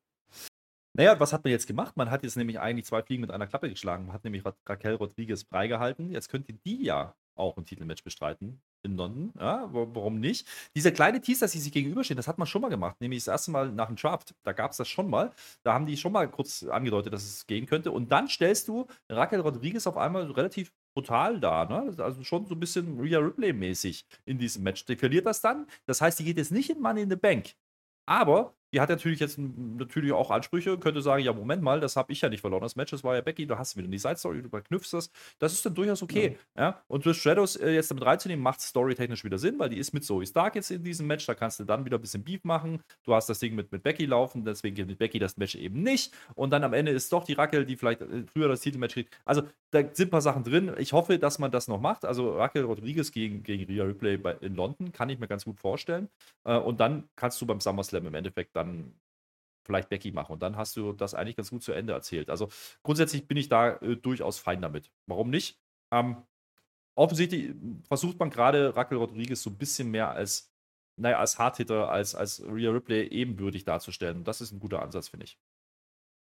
Naja, was hat man jetzt gemacht? Man hat jetzt nämlich eigentlich zwei Fliegen mit einer Klappe geschlagen. Man hat nämlich Raquel Rodriguez freigehalten. Jetzt könnte die ja auch ein Titelmatch bestreiten in London. Ja, warum nicht? Dieser kleine Teaser, dass sie sich gegenüberstehen, das hat man schon mal gemacht. Nämlich das erste Mal nach dem Draft. Da gab es das schon mal. Da haben die schon mal kurz angedeutet, dass es gehen könnte. Und dann stellst du Raquel Rodriguez auf einmal relativ brutal da. Ne? Also schon so ein bisschen Rhea Ripley-mäßig in diesem Match. Die verliert das dann. Das heißt, die geht jetzt nicht in Money in the Bank. Aber die hat natürlich jetzt natürlich auch Ansprüche, könnte sagen, ja, Moment mal, das habe ich ja nicht verloren. Das Match, das war ja Becky, du hast wieder die Side-Story, du verknüpfst das. Das ist dann durchaus okay. Ja. ja? Und Trish Shadows äh, jetzt damit reinzunehmen, macht storytechnisch wieder Sinn, weil die ist mit Zoe Stark jetzt in diesem Match. Da kannst du dann wieder ein bisschen Beef machen. Du hast das Ding mit, mit Becky laufen, deswegen geht mit Becky das Match eben nicht. Und dann am Ende ist doch die Rackel, die vielleicht äh, früher das Titelmatch kriegt. Also da sind ein paar Sachen drin. Ich hoffe, dass man das noch macht. Also Rackel Rodriguez gegen, gegen Rhea Ripley bei, in London kann ich mir ganz gut vorstellen. Äh, und dann kannst du beim SummerSlam im Endeffekt dann vielleicht Becky machen. Und dann hast du das eigentlich ganz gut zu Ende erzählt. Also grundsätzlich bin ich da äh, durchaus fein damit. Warum nicht? Ähm, offensichtlich versucht man gerade Raquel Rodriguez so ein bisschen mehr als, naja, als Hardhitter, als, als Rhea Ripley ebenbürtig darzustellen. Das ist ein guter Ansatz, finde ich.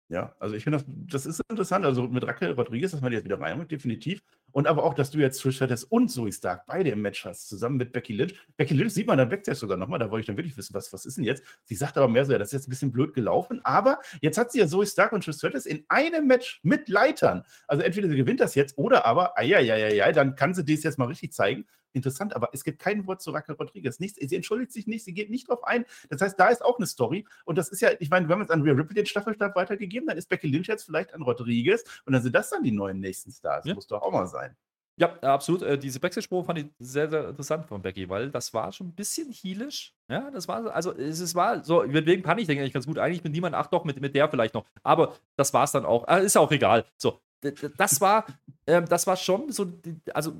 Ja, also ich finde, das, das ist interessant. Also mit Raquel Rodriguez, dass man die jetzt wieder reinholt, definitiv. Und aber auch, dass du jetzt Trish Stratus und Zoe Stark beide im Match hast, zusammen mit Becky Lynch. Becky Lynch sieht man dann Backstage sogar nochmal, da wollte ich dann wirklich wissen, was, was ist denn jetzt? Sie sagt aber mehr so, ja, das ist jetzt ein bisschen blöd gelaufen, aber jetzt hat sie ja Zoe Stark und Trish Stratus in einem Match mit Leitern. Also entweder sie gewinnt das jetzt oder aber, ja, ja, ja, ja, dann kann sie das jetzt mal richtig zeigen. Interessant, aber es gibt kein Wort zu Raquel Rodriguez. Nichts, sie entschuldigt sich nicht, sie geht nicht drauf ein. Das heißt, da ist auch eine Story. Und das ist ja, ich meine, wir haben jetzt an Rhea Ripley den Staffelstab weitergegeben, dann ist Becky Lynch jetzt vielleicht an Rodriguez und dann sind das dann die neuen nächsten Stars. Ja. Muss doch auch mal sein. Ja, absolut. Äh, diese Backstage-Probe fand ich sehr, sehr interessant von Becky, weil das war schon ein bisschen heelisch. Ja, das war, also es, es war so, wegen kann ich denke ich ganz gut. Eigentlich mit niemand, ach doch, mit, mit der vielleicht noch. Aber das war es dann auch. Äh, ist auch egal. So, das war, äh, das war schon so, also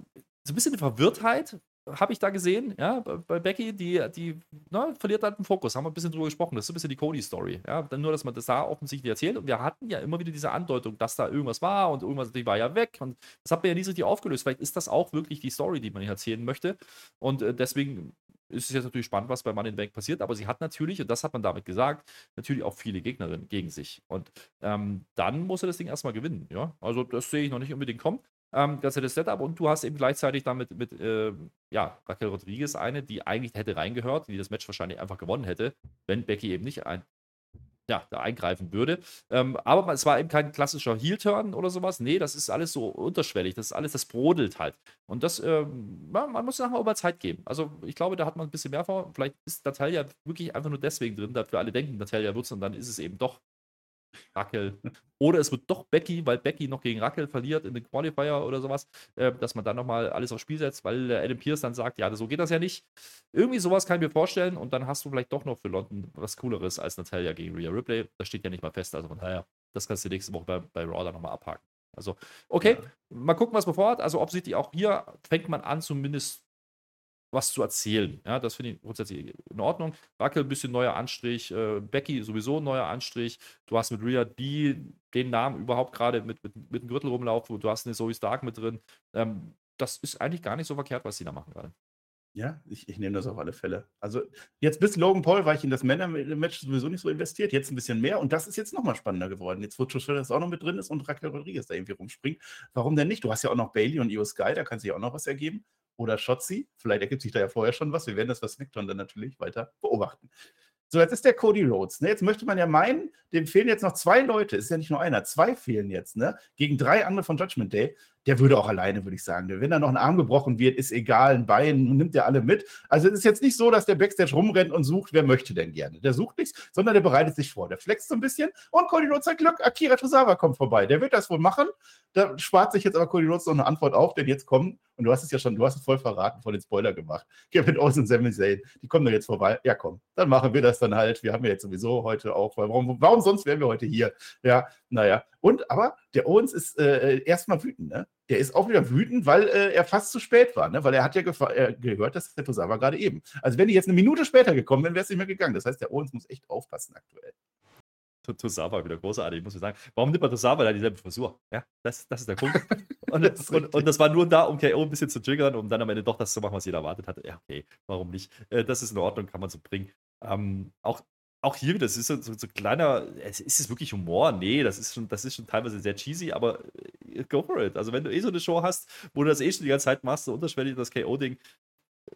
so ein bisschen Verwirrtheit habe ich da gesehen, ja, bei Becky, die, die na, ne, verliert halt den Fokus, haben wir ein bisschen drüber gesprochen, das ist ein bisschen die Cody-Story, ja, dann nur, dass man das da offensichtlich erzählt. Und wir hatten ja immer wieder diese Andeutung, dass da irgendwas war und irgendwas, die war ja weg. Und das hat man ja nie so richtig aufgelöst, vielleicht ist das auch wirklich die Story, die man hier erzählen möchte. Und äh, deswegen ist es jetzt natürlich spannend, was bei Money in the Bank passiert, aber sie hat natürlich, und das hat man damit gesagt, natürlich auch viele Gegnerinnen gegen sich. Und ähm, dann muss er das Ding erstmal gewinnen, ja, also das sehe ich noch nicht unbedingt kommen, ähm, das ist das Setup und du hast eben gleichzeitig damit mit, äh, ja, Raquel Rodriguez eine, die eigentlich hätte reingehört, die das Match wahrscheinlich einfach gewonnen hätte, wenn Becky eben nicht ein, ja, da eingreifen würde. Ähm, aber es war eben kein klassischer Heel-Turn oder sowas. Nee, das ist alles so unterschwellig. Das ist alles, das brodelt halt. Und das, ähm, man muss nachher aber Zeit geben. Also ich glaube, da hat man ein bisschen mehr vor. Vielleicht ist Natalia wirklich einfach nur deswegen drin, dass wir alle denken, Natalia wird es und dann ist es eben doch Rackel. Oder es wird doch Becky, weil Becky noch gegen Rackel verliert in den Qualifier oder sowas, äh, dass man dann nochmal alles aufs Spiel setzt, weil äh, Adam Pierce dann sagt, ja, so geht das ja nicht. Irgendwie sowas kann ich mir vorstellen und dann hast du vielleicht doch noch für London was Cooleres als Natalia gegen Rhea Ripley. Das steht ja nicht mal fest, also von daher, das kannst du nächste Woche bei, bei Raw dann nochmal abhaken. Also, okay, ja. mal gucken, was bevor hat. Also, offensichtlich auch hier fängt man an, zumindest was zu erzählen. Ja, das finde ich grundsätzlich in Ordnung. Rackel ein bisschen neuer Anstrich, äh, Becky sowieso ein neuer Anstrich. Du hast mit Rhea die den Namen überhaupt gerade mit, mit, mit dem Gürtel rumlaufen. Du hast eine Zoe Stark mit drin. Ähm, das ist eigentlich gar nicht so verkehrt, was sie da machen gerade. Ja, ich, ich nehme das auf alle Fälle. Also jetzt bis Logan Paul war ich in das Männer-Match sowieso nicht so investiert, jetzt ein bisschen mehr und das ist jetzt nochmal spannender geworden. Jetzt, wo Trish auch noch mit drin ist und Raquel Rodriguez da irgendwie rumspringt. Warum denn nicht? Du hast ja auch noch Bailey und Io Sky, da kann sich auch noch was ergeben oder Shotzi. Vielleicht ergibt sich da ja vorher schon was. Wir werden das bei SmackDown dann natürlich weiter beobachten. So, jetzt ist der Cody Rhodes. Ne? Jetzt möchte man ja meinen, dem fehlen jetzt noch zwei Leute. Ist ja nicht nur einer, zwei fehlen jetzt, ne? Gegen drei andere von Judgment Day der würde auch alleine, würde ich sagen. Wenn da noch ein Arm gebrochen wird, ist egal, ein Bein, nimmt der alle mit. Also es ist jetzt nicht so, dass der Backstage rumrennt und sucht, wer möchte denn gerne. Der sucht nichts, sondern der bereitet sich vor. Der flext so ein bisschen und Cody Rhodes hat Glück, Akira Tozawa kommt vorbei. Der wird das wohl machen. Da spart sich jetzt aber Cody Rhodes noch eine Antwort auf, denn jetzt kommen, und du hast es ja schon, du hast es voll verraten, vor den Spoiler gemacht. Kevin Owens und Sami Zayn, die kommen da jetzt vorbei. Ja, komm, dann machen wir das dann halt. Wir haben ja jetzt sowieso heute auch, warum, warum sonst wären wir heute hier? Ja, naja. Und aber der Owens ist äh, erstmal wütend, ne? Der ist auch wieder wütend, weil äh, er fast zu spät war, ne? Weil er hat ja äh, gehört, dass der Tosawa gerade eben. Also wenn die jetzt eine Minute später gekommen wären, wäre es nicht mehr gegangen. Das heißt, der Owens muss echt aufpassen aktuell. Tosawa wieder großartig, muss ich sagen. Warum nimmt man Tosawa da dieselbe Frisur? Ja, das, das ist der Punkt. Und das, und, und das, war nur da, um KO ein bisschen zu triggern, um dann am Ende doch das zu machen, was jeder erwartet hatte. Ja, okay, warum nicht? Äh, das ist in Ordnung, kann man so bringen. Ähm, auch auch hier wieder, das ist so, so, so kleiner, ist es wirklich Humor? Nee, das ist schon, das ist schon teilweise sehr cheesy, aber äh, go for it. Also wenn du eh so eine Show hast, wo du das eh schon die ganze Zeit machst, so unterschwellig das KO-Ding,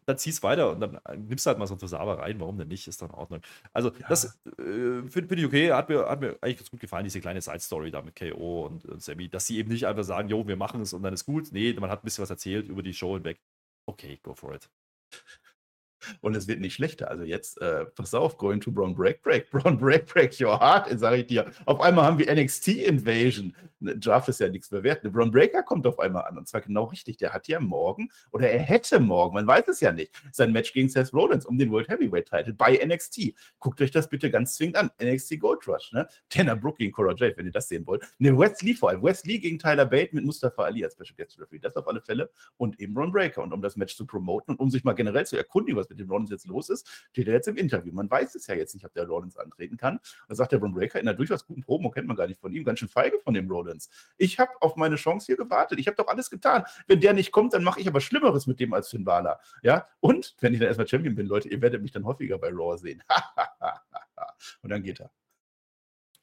dann zieh's weiter und dann äh, nimmst du halt mal so ein Tosawa rein, warum denn nicht, ist dann in Ordnung. Also ja. das äh, finde find ich okay, hat mir, hat mir eigentlich ganz gut gefallen, diese kleine Side-Story da mit KO und, und Sammy, dass sie eben nicht einfach sagen, jo, wir machen es und dann ist gut. Nee, man hat ein bisschen was erzählt über die Show hinweg. Okay, go for it. Und es wird nicht schlechter. Also jetzt, äh, pass auf, going to Brown Break Break. Brown Break Break your heart, sage ich dir. Auf einmal haben wir NXT Invasion. Ne, Draft ist ja nichts mehr wert. Ne, Brown Breaker kommt auf einmal an. Und zwar genau richtig. Der hat ja morgen, oder er hätte morgen, man weiß es ja nicht, sein Match gegen Seth Rollins um den World Heavyweight Title bei NXT. Guckt euch das bitte ganz zwingend an. NXT Gold Rush, ne? Tanner Brooke gegen Cora Jade, wenn ihr das sehen wollt. Ne, Wesley vor allem. Wesley gegen Tyler Bate mit Mustafa Ali als Special Guest Referee. Das auf alle Fälle. Und eben Brown Breaker. Und um das Match zu promoten und um sich mal generell zu erkundigen, was mit dem Rollins jetzt los ist, ist, steht er jetzt im Interview. Man weiß es ja jetzt nicht, ob der Rollins antreten kann. Da sagt der Bron Breaker in einer durchaus guten Promo, kennt man gar nicht von ihm, ganz schön feige von dem Rollins. Ich habe auf meine Chance hier gewartet. Ich habe doch alles getan. Wenn der nicht kommt, dann mache ich aber Schlimmeres mit dem als Finn Balor. Ja, und wenn ich dann erstmal Champion bin, Leute, ihr werdet mich dann häufiger bei Raw sehen. und dann geht er.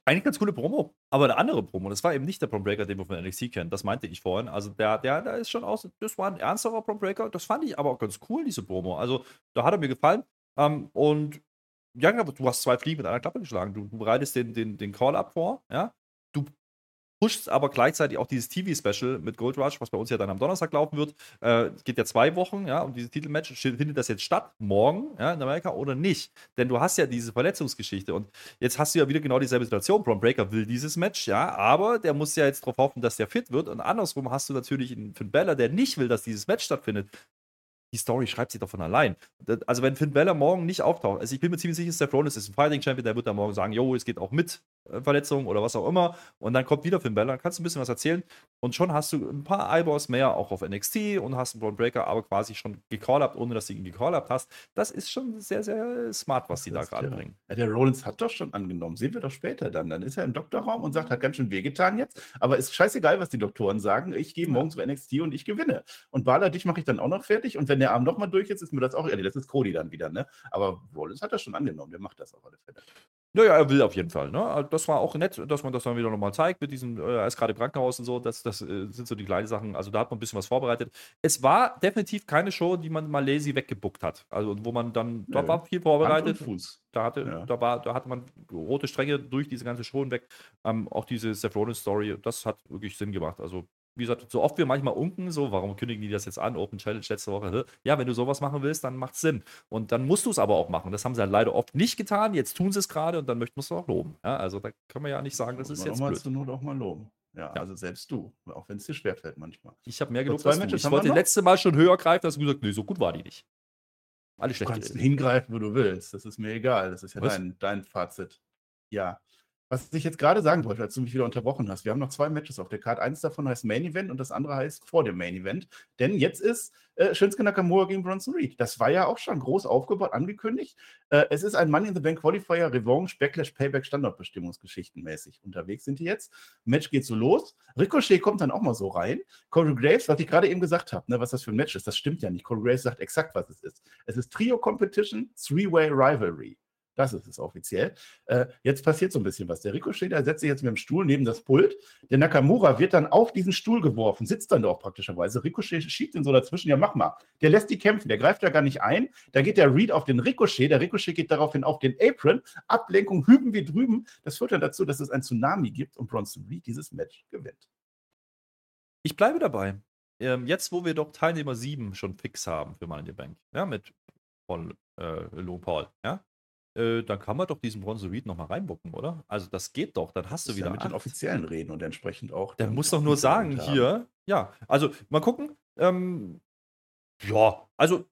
Eigentlich ganz coole Promo, aber eine andere Promo. Das war eben nicht der Prom Breaker, den wir von NXT kennen. Das meinte ich vorhin. Also der, der, der ist schon aus. Das war ein ernsterer Prom Breaker. Das fand ich aber auch ganz cool, diese Promo. Also da hat er mir gefallen. Ähm, und ja, du hast zwei Fliegen mit einer Klappe geschlagen. Du, du bereitest den, den, den Call-Up vor, ja. Du pusht aber gleichzeitig auch dieses TV-Special mit Gold Rush, was bei uns ja dann am Donnerstag laufen wird. Äh, geht ja zwei Wochen, ja, und dieses Titelmatch. Findet das jetzt statt, morgen, ja, in Amerika oder nicht? Denn du hast ja diese Verletzungsgeschichte und jetzt hast du ja wieder genau dieselbe Situation. Braun Breaker will dieses Match, ja, aber der muss ja jetzt darauf hoffen, dass der fit wird. Und andersrum hast du natürlich einen Finn Balor, der nicht will, dass dieses Match stattfindet die Story schreibt sich doch von allein. Also, wenn Finn Balor morgen nicht auftaucht, also ich bin mir ziemlich sicher, Seth Rollins ist ein Fighting Champion, der wird dann morgen sagen, jo, es geht auch mit äh, Verletzungen oder was auch immer. Und dann kommt wieder Finn Balor, dann kannst du ein bisschen was erzählen. Und schon hast du ein paar Eyeballs mehr auch auf NXT und hast einen Braun Breaker aber quasi schon gecallt, ohne dass du ihn gecallt hast. Das ist schon sehr, sehr smart, was die da gerade ja. bringen. Ja, der Rollins hat doch schon angenommen. Sehen wir doch später dann. Dann ist er im Doktorraum und sagt, hat ganz schön wehgetan jetzt. Aber ist scheißegal, was die Doktoren sagen. Ich gehe morgen zu NXT und ich gewinne. Und Balor, dich mache ich dann auch noch fertig. Und wenn der Arm nochmal durch ist, ist mir das auch ehrlich. Das ist Cody dann wieder. Ne? Aber Rollins hat das schon angenommen. Der macht das auf alle Fälle. Naja, er will auf jeden Fall. Ne? Also, das war auch nett, dass man das dann wieder nochmal zeigt mit diesem, äh, er ist gerade im Krankenhaus und so. Das, das äh, sind so die kleinen Sachen. Also da hat man ein bisschen was vorbereitet. Es war definitiv keine Show, die man mal lazy weggebuckt hat. Also wo man dann, da war viel vorbereitet. Da hatte, ja. da, war, da hatte man rote Stränge durch diese ganze Show hinweg. Ähm, auch diese Seth Rollins Story, das hat wirklich Sinn gemacht. Also wie gesagt, so oft wir manchmal unken, so, warum kündigen die das jetzt an? Open Challenge letzte Woche. Ja, wenn du sowas machen willst, dann macht es Sinn. Und dann musst du es aber auch machen. Das haben sie halt leider oft nicht getan. Jetzt tun sie es gerade und dann möchten wir es auch loben. Ja, also da können wir ja nicht sagen, das ist jetzt blöd. zur Not auch mal loben. Ja, ja, also selbst du, auch wenn es dir schwerfällt manchmal. Ich habe mehr gelobt als du. Ich wollte letzte Mal schon höher greifen, hast du gesagt, nee, so gut war die nicht. Alle schlecht. Du kannst hingreifen, wo du willst. Das ist mir egal. Das ist ja dein, dein Fazit. Ja. Was ich jetzt gerade sagen wollte, als du mich wieder unterbrochen hast, wir haben noch zwei Matches auf der Karte. Eins davon heißt Main Event und das andere heißt vor dem Main Event. Denn jetzt ist äh, Shinsuke Nakamura gegen Bronson Reed. Das war ja auch schon groß aufgebaut, angekündigt. Äh, es ist ein Money in the Bank Qualifier, Revanche, Backlash, Payback, Standortbestimmungsgeschichtenmäßig. Unterwegs sind die jetzt. Match geht so los. Ricochet kommt dann auch mal so rein. Corey Graves, was ich gerade eben gesagt habe, ne, was das für ein Match ist, das stimmt ja nicht. Corey Graves sagt exakt, was es ist. Es ist Trio Competition, Three-Way Rivalry. Das ist es offiziell. Äh, jetzt passiert so ein bisschen was. Der Ricochet, der setzt sich jetzt mit dem Stuhl neben das Pult. Der Nakamura wird dann auf diesen Stuhl geworfen, sitzt dann da auch praktischerweise. Ricochet schiebt ihn so dazwischen. Ja, mach mal. Der lässt die kämpfen. Der greift ja gar nicht ein. Da geht der Reed auf den Ricochet. Der Ricochet geht daraufhin auf den Apron. Ablenkung hüben wir drüben. Das führt dann dazu, dass es ein Tsunami gibt und Bronson Reed dieses Match gewinnt. Ich bleibe dabei. Ähm, jetzt, wo wir doch Teilnehmer 7 schon fix haben für Money in the Bank, ja, mit von äh, Low Paul, ja, äh, dann kann man doch diesen Bronze Reed nochmal reinbucken, oder? Also das geht doch, dann hast du wieder. Ja mit acht. den offiziellen reden und entsprechend auch. Der muss doch nur sagen, hier, ja, also mal gucken. Ähm, ja, also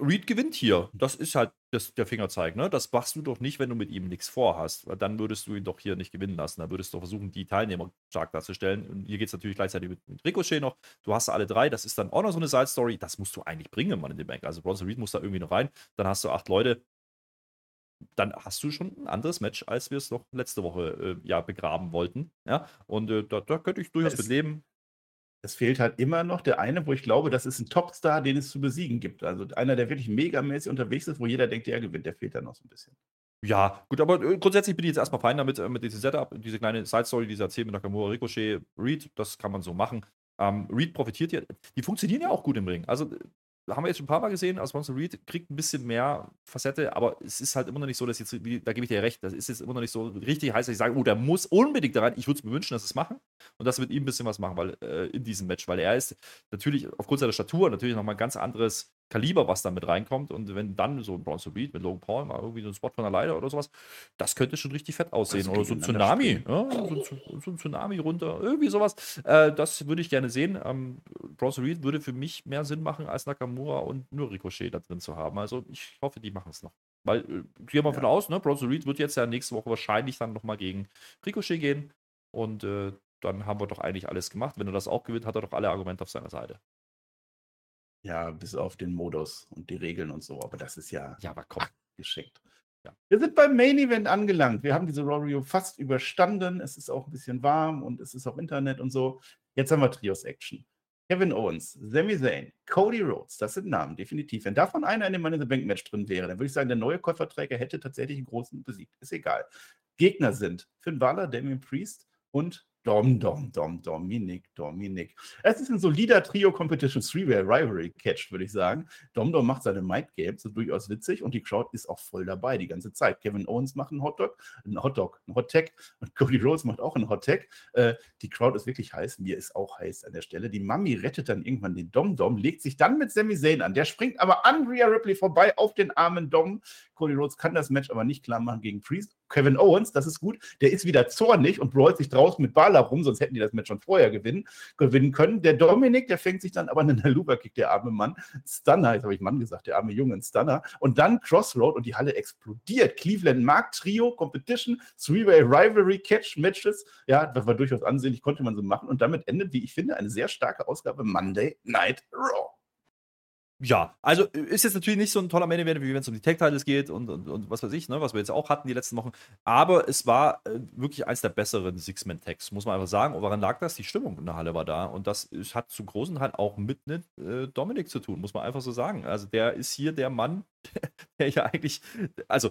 Reed gewinnt hier. Das ist halt das, der Fingerzeig, ne? Das machst du doch nicht, wenn du mit ihm nichts vorhast. Weil dann würdest du ihn doch hier nicht gewinnen lassen. Da würdest du versuchen, die Teilnehmer stark darzustellen. Und hier geht es natürlich gleichzeitig mit, mit, Ricochet noch. Du hast alle drei. Das ist dann auch noch so eine Side-Story. Das musst du eigentlich bringen, Mann, in den Bank. Also Bronson Reed muss da irgendwie noch rein. Dann hast du acht Leute dann hast du schon ein anderes Match, als wir es noch letzte Woche äh, ja begraben wollten. Ja, und äh, da, da, könnte ich durchaus es, mit leben. Es fehlt halt immer noch der eine, wo ich glaube, das ist ein Topstar, den es zu besiegen gibt. Also einer, der wirklich megamäßig unterwegs ist, wo jeder denkt, der gewinnt, der fehlt da noch so ein bisschen. Ja, gut, aber äh, grundsätzlich bin ich jetzt erstmal fein damit, äh, mit diesem Setup, diese kleine Side-Story, diese erzählt mit Nakamura, Ricochet, Reed, das kann man so machen. Ähm, Reed profitiert ja, die funktionieren ja auch gut im Ring. Also haben wir jetzt schon ein paar Mal gesehen, also Monster Reed kriegt ein bisschen mehr Facette, aber es ist halt immer noch nicht so, dass jetzt, da gebe ich dir recht, das ist jetzt immer noch nicht so richtig heiß, dass ich sage, oh, der muss unbedingt da rein. Ich würde es mir wünschen, dass es machen und das wird ihm ein bisschen was machen, weil äh, in diesem Match, weil er ist natürlich aufgrund seiner Statur natürlich nochmal ein ganz anderes Kaliber, was da mit reinkommt. Und wenn dann so ein Bronze Reed mit Logan Paul mal irgendwie so ein Spot von der Leiter oder sowas, das könnte schon richtig fett aussehen. Oder so ein Tsunami. Ja, so, so, ein Tsunami runter, irgendwie sowas. Äh, das würde ich gerne sehen. Ähm, Bronze Reed würde für mich mehr Sinn machen, als Nakamura und nur Ricochet da drin zu haben. Also ich hoffe, die machen es noch. Weil, äh, gehen wir ja. von aus, ne? Bronze Reed wird jetzt ja nächste Woche wahrscheinlich dann nochmal gegen Ricochet gehen. Und äh, dann haben wir doch eigentlich alles gemacht. Wenn er das auch gewinnt, hat er doch alle Argumente auf seiner Seite. Ja, bis auf den Modus und die Regeln und so, aber das ist ja, ja aber komm. geschickt. Ja. Wir sind beim Main Event angelangt. Wir haben diese Rorio fast überstanden. Es ist auch ein bisschen warm und es ist auch Internet und so. Jetzt haben wir Trios Action. Kevin Owens, Sami Zayn, Cody Rhodes, das sind Namen, definitiv. Wenn davon einer in dem Money in the Bank Match drin wäre, dann würde ich sagen, der neue Käuferträger hätte tatsächlich einen großen besiegt. Ist egal. Gegner sind Finn Balor, Damien Priest und Dom, Dom, Dom, Dominik, Dominik. Es ist ein solider Trio Competition Three-Way Rivalry Catch, würde ich sagen. Dom Dom macht seine Mic Games, sind durchaus witzig und die Crowd ist auch voll dabei die ganze Zeit. Kevin Owens macht einen Hotdog, einen Hotdog, einen Hot Tag und Cody Rhodes macht auch einen Hot Tag. Äh, die Crowd ist wirklich heiß, mir ist auch heiß an der Stelle. Die Mami rettet dann irgendwann den Dom Dom, legt sich dann mit Sami Zayn an. Der springt aber an Rhea Ripley vorbei auf den armen Dom. Cody Rhodes kann das Match aber nicht klar machen gegen Priest. Kevin Owens, das ist gut, der ist wieder zornig und brawlt sich draußen mit Bala rum, sonst hätten die das Match schon vorher gewinnen, gewinnen können. Der Dominik, der fängt sich dann aber einen Haluba-Kick, der arme Mann. Stunner, jetzt habe ich Mann gesagt, der arme Junge, Stunner. Und dann Crossroad und die Halle explodiert. Cleveland Mark Trio Competition, Three-Way Rivalry Catch Matches. Ja, das war durchaus ansehnlich, konnte man so machen. Und damit endet, wie ich finde, eine sehr starke Ausgabe Monday Night Raw. Ja, also äh, ist jetzt natürlich nicht so ein toller Main Event, wie wenn es um die Tag-Titles geht und, und, und, was weiß ich, ne, was wir jetzt auch hatten die letzten Wochen. Aber es war äh, wirklich eins der besseren Six-Man-Tags, muss man einfach sagen. Und woran lag das? Die Stimmung in der Halle war da. Und das ist, hat zu großen Teil auch mit ne, äh, Dominik zu tun, muss man einfach so sagen. Also der ist hier der Mann, der ja eigentlich, also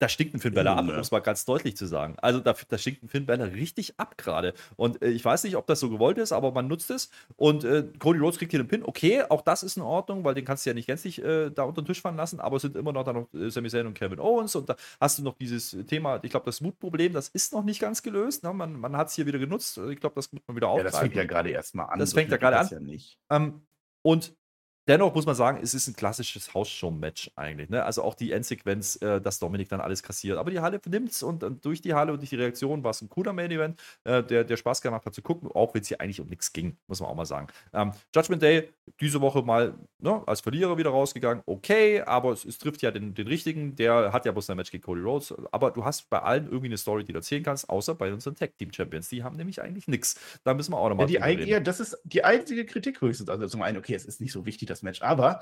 da stinkt ein Finn Balor ab, um es mal ganz deutlich zu sagen. Also da, da stinkt ein Finn Balor richtig ab gerade. Und äh, ich weiß nicht, ob das so gewollt ist, aber man nutzt es. Und äh, Cody Rhodes kriegt hier den Pin. Okay, auch das ist in Ordnung, weil den kannst du ja nicht gänzlich äh, da unter den Tisch fallen lassen. Aber es sind immer noch da noch äh, Sami Zayn und Kevin Owens. Und da hast du noch dieses Thema, ich glaube, das Mutproblem, das ist noch nicht ganz gelöst. Ne? Man, man hat es hier wieder genutzt. Ich glaube, das wird man wieder aufgreifen. Ja, das fängt ja gerade erstmal an. Das fängt ja gerade an. Ja nicht. Ähm, und Dennoch muss man sagen, es ist ein klassisches Hausshow-Match eigentlich. Ne? Also auch die Endsequenz, äh, dass Dominik dann alles kassiert. Aber die Halle nimmt es und, und, durch die Halle und durch die Reaktion war es ein cooler Main-Event, äh, der, der Spaß gemacht hat zu gucken, auch wenn es hier eigentlich um nichts ging, muss man auch mal sagen. Ähm, Judgment Day, diese Woche mal ne, als Verlierer wieder rausgegangen. Okay, aber es, es trifft ja den, den, richtigen. Der hat ja bloß ein Match gegen Cody Rhodes. Aber du hast bei allen irgendwie eine Story, die du erzählen kannst, außer bei unseren Tag-Team-Champions. Die haben nämlich eigentlich nichts. Da müssen wir auch nochmal ja, die reden. Das ist die einzige Kritik höchstens. Also zum einen, okay, es ist nicht so wichtig, das Match, aber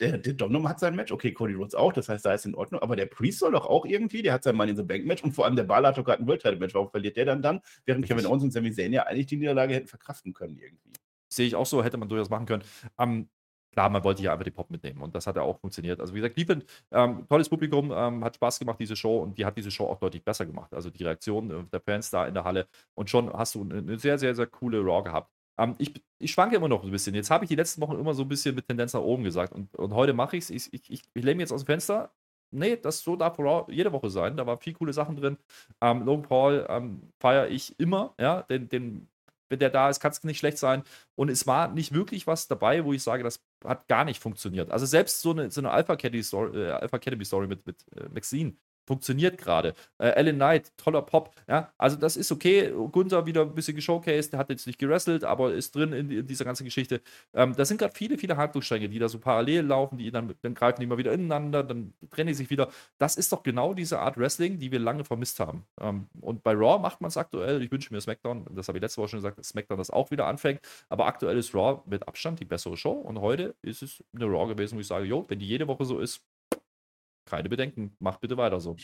der, der Domino hat sein Match, okay, Cody Rhodes auch, das heißt, da ist in Ordnung, aber der Priest soll doch auch irgendwie, der hat sein Money in the Bank Match und vor allem der Balor hat doch gerade ein World Title Match, warum verliert der dann dann, während Kevin Owens und Sami Zayn ja eigentlich die Niederlage hätten verkraften können irgendwie. Sehe ich auch so, hätte man durchaus machen können. Ähm, klar, man wollte ja einfach die Pop mitnehmen und das hat ja auch funktioniert. Also wie gesagt, Cleveland, ähm, tolles Publikum, ähm, hat Spaß gemacht, diese Show und die hat diese Show auch deutlich besser gemacht. Also die Reaktion äh, der Fans da in der Halle und schon hast du eine sehr, sehr, sehr coole Raw gehabt. Ähm, ich, ich schwanke immer noch ein bisschen. Jetzt habe ich die letzten Wochen immer so ein bisschen mit Tendenz nach oben gesagt. Und, und heute mache ich es. Ich, ich, ich lehne mir jetzt aus dem Fenster. Nee, das so darf jede Woche sein. Da waren viele coole Sachen drin. Ähm, Logan Paul ähm, feiere ich immer. Ja, den, den, wenn der da ist, kann es nicht schlecht sein. Und es war nicht wirklich was dabei, wo ich sage, das hat gar nicht funktioniert. Also selbst so eine, so eine Alpha Academy Story, äh, Alpha Academy Story mit, mit äh, Maxine funktioniert gerade. Äh, Alan Knight, toller Pop. Ja, also das ist okay. Gunther wieder ein bisschen geshowcased, der hat jetzt nicht gerestelt, aber ist drin in, in dieser ganzen Geschichte. Ähm, da sind gerade viele, viele Handlungsstränge, die da so parallel laufen, die dann, dann greifen die mal wieder ineinander, dann trennen die sich wieder. Das ist doch genau diese Art Wrestling, die wir lange vermisst haben. Ähm, und bei Raw macht man es aktuell. Ich wünsche mir SmackDown, das habe ich letzte Woche schon gesagt, dass SmackDown das auch wieder anfängt. Aber aktuell ist Raw mit Abstand die bessere Show. Und heute ist es eine Raw gewesen, wo ich sage, jo, wenn die jede Woche so ist, keine Bedenken. Macht bitte weiter so.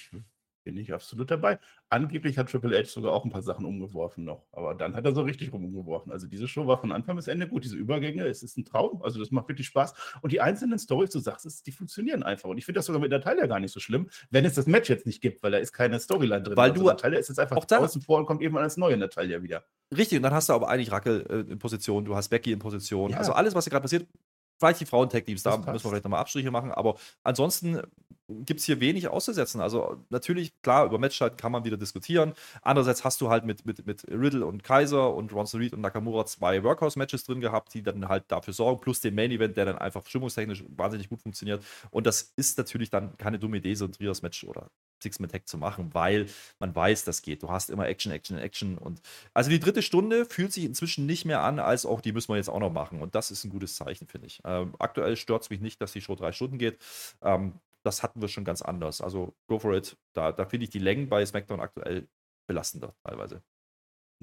Bin ich absolut dabei. Angeblich hat Triple H sogar auch ein paar Sachen umgeworfen noch. Aber dann hat er so richtig rumgeworfen. Also diese Show war von Anfang bis Ende gut. Diese Übergänge, es ist ein Traum. Also das macht wirklich Spaß. Und die einzelnen Stories, du sagst es, die funktionieren einfach. Und ich finde das sogar mit Natalia gar nicht so schlimm, wenn es das Match jetzt nicht gibt, weil da ist keine Storyline drin. Weil also du Natalia ist jetzt einfach auch außen vor und kommt irgendwann als neue Natalia wieder. Richtig, und dann hast du aber eigentlich Rackel äh, in Position, du hast Becky in Position. Ja. Also alles, was hier gerade passiert, Vielleicht die Frauen-Tech-Teams, da müssen wir vielleicht nochmal Abstriche machen, aber ansonsten gibt es hier wenig auszusetzen. Also natürlich, klar, über Matchzeit kann man wieder diskutieren. Andererseits hast du halt mit, mit, mit Riddle und Kaiser und Ronson Reed und Nakamura zwei Workhouse-Matches drin gehabt, die dann halt dafür sorgen, plus den Main-Event, der dann einfach stimmungstechnisch wahnsinnig gut funktioniert. Und das ist natürlich dann keine dumme Idee, so ein Trios-Match oder Six-Man-Tag zu machen, weil man weiß, das geht. Du hast immer Action, Action, Action. Und also die dritte Stunde fühlt sich inzwischen nicht mehr an, als auch die müssen wir jetzt auch noch machen. Und das ist ein gutes Zeichen, finde ich. Ähm, aktuell stört es mich nicht, dass die Show drei Stunden geht. Ähm, das hatten wir schon ganz anders. Also go for it. Da, da finde ich die Längen bei SmackDown aktuell belastender teilweise.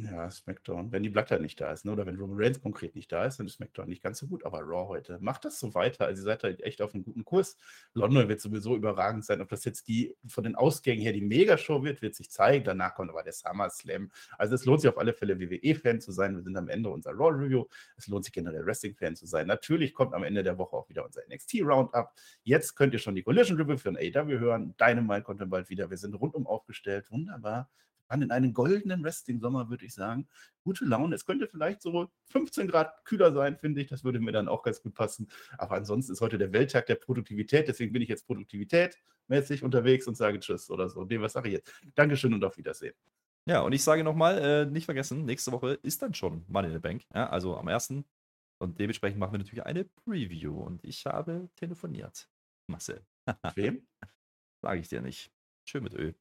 Ja, SmackDown, wenn die Blatter nicht da ist, ne? oder wenn Roman Reigns konkret nicht da ist, dann ist SmackDown nicht ganz so gut. Aber Raw heute macht das so weiter. Also, ihr seid halt echt auf einem guten Kurs. London wird sowieso überragend sein. Ob das jetzt die von den Ausgängen her die Megashow wird, wird sich zeigen. Danach kommt aber der SummerSlam. Also, es lohnt sich auf alle Fälle, WWE-Fan zu sein. Wir sind am Ende unserer Raw-Review. Es lohnt sich generell, Wrestling-Fan zu sein. Natürlich kommt am Ende der Woche auch wieder unser NXT-Roundup. Jetzt könnt ihr schon die Collision-Review für ein AW hören. Dynamite kommt dann bald wieder. Wir sind rundum aufgestellt. Wunderbar waren in einem goldenen Wrestling-Sommer, würde ich sagen. Gute Laune. Es könnte vielleicht so 15 Grad kühler sein, finde ich. Das würde mir dann auch ganz gut passen. Aber ansonsten ist heute der Welttag der Produktivität. Deswegen bin ich jetzt Produktivität mäßig unterwegs und sage Tschüss oder so. Nee, was sage ich jetzt? Dankeschön und auf Wiedersehen. Ja, und ich sage nochmal, äh, nicht vergessen, nächste Woche ist dann schon Money in the Bank. Ja, also am 1. Und dementsprechend machen wir natürlich eine Preview. Und ich habe telefoniert. Marcel. Wem? Sage ich dir nicht. Schön mit Öl.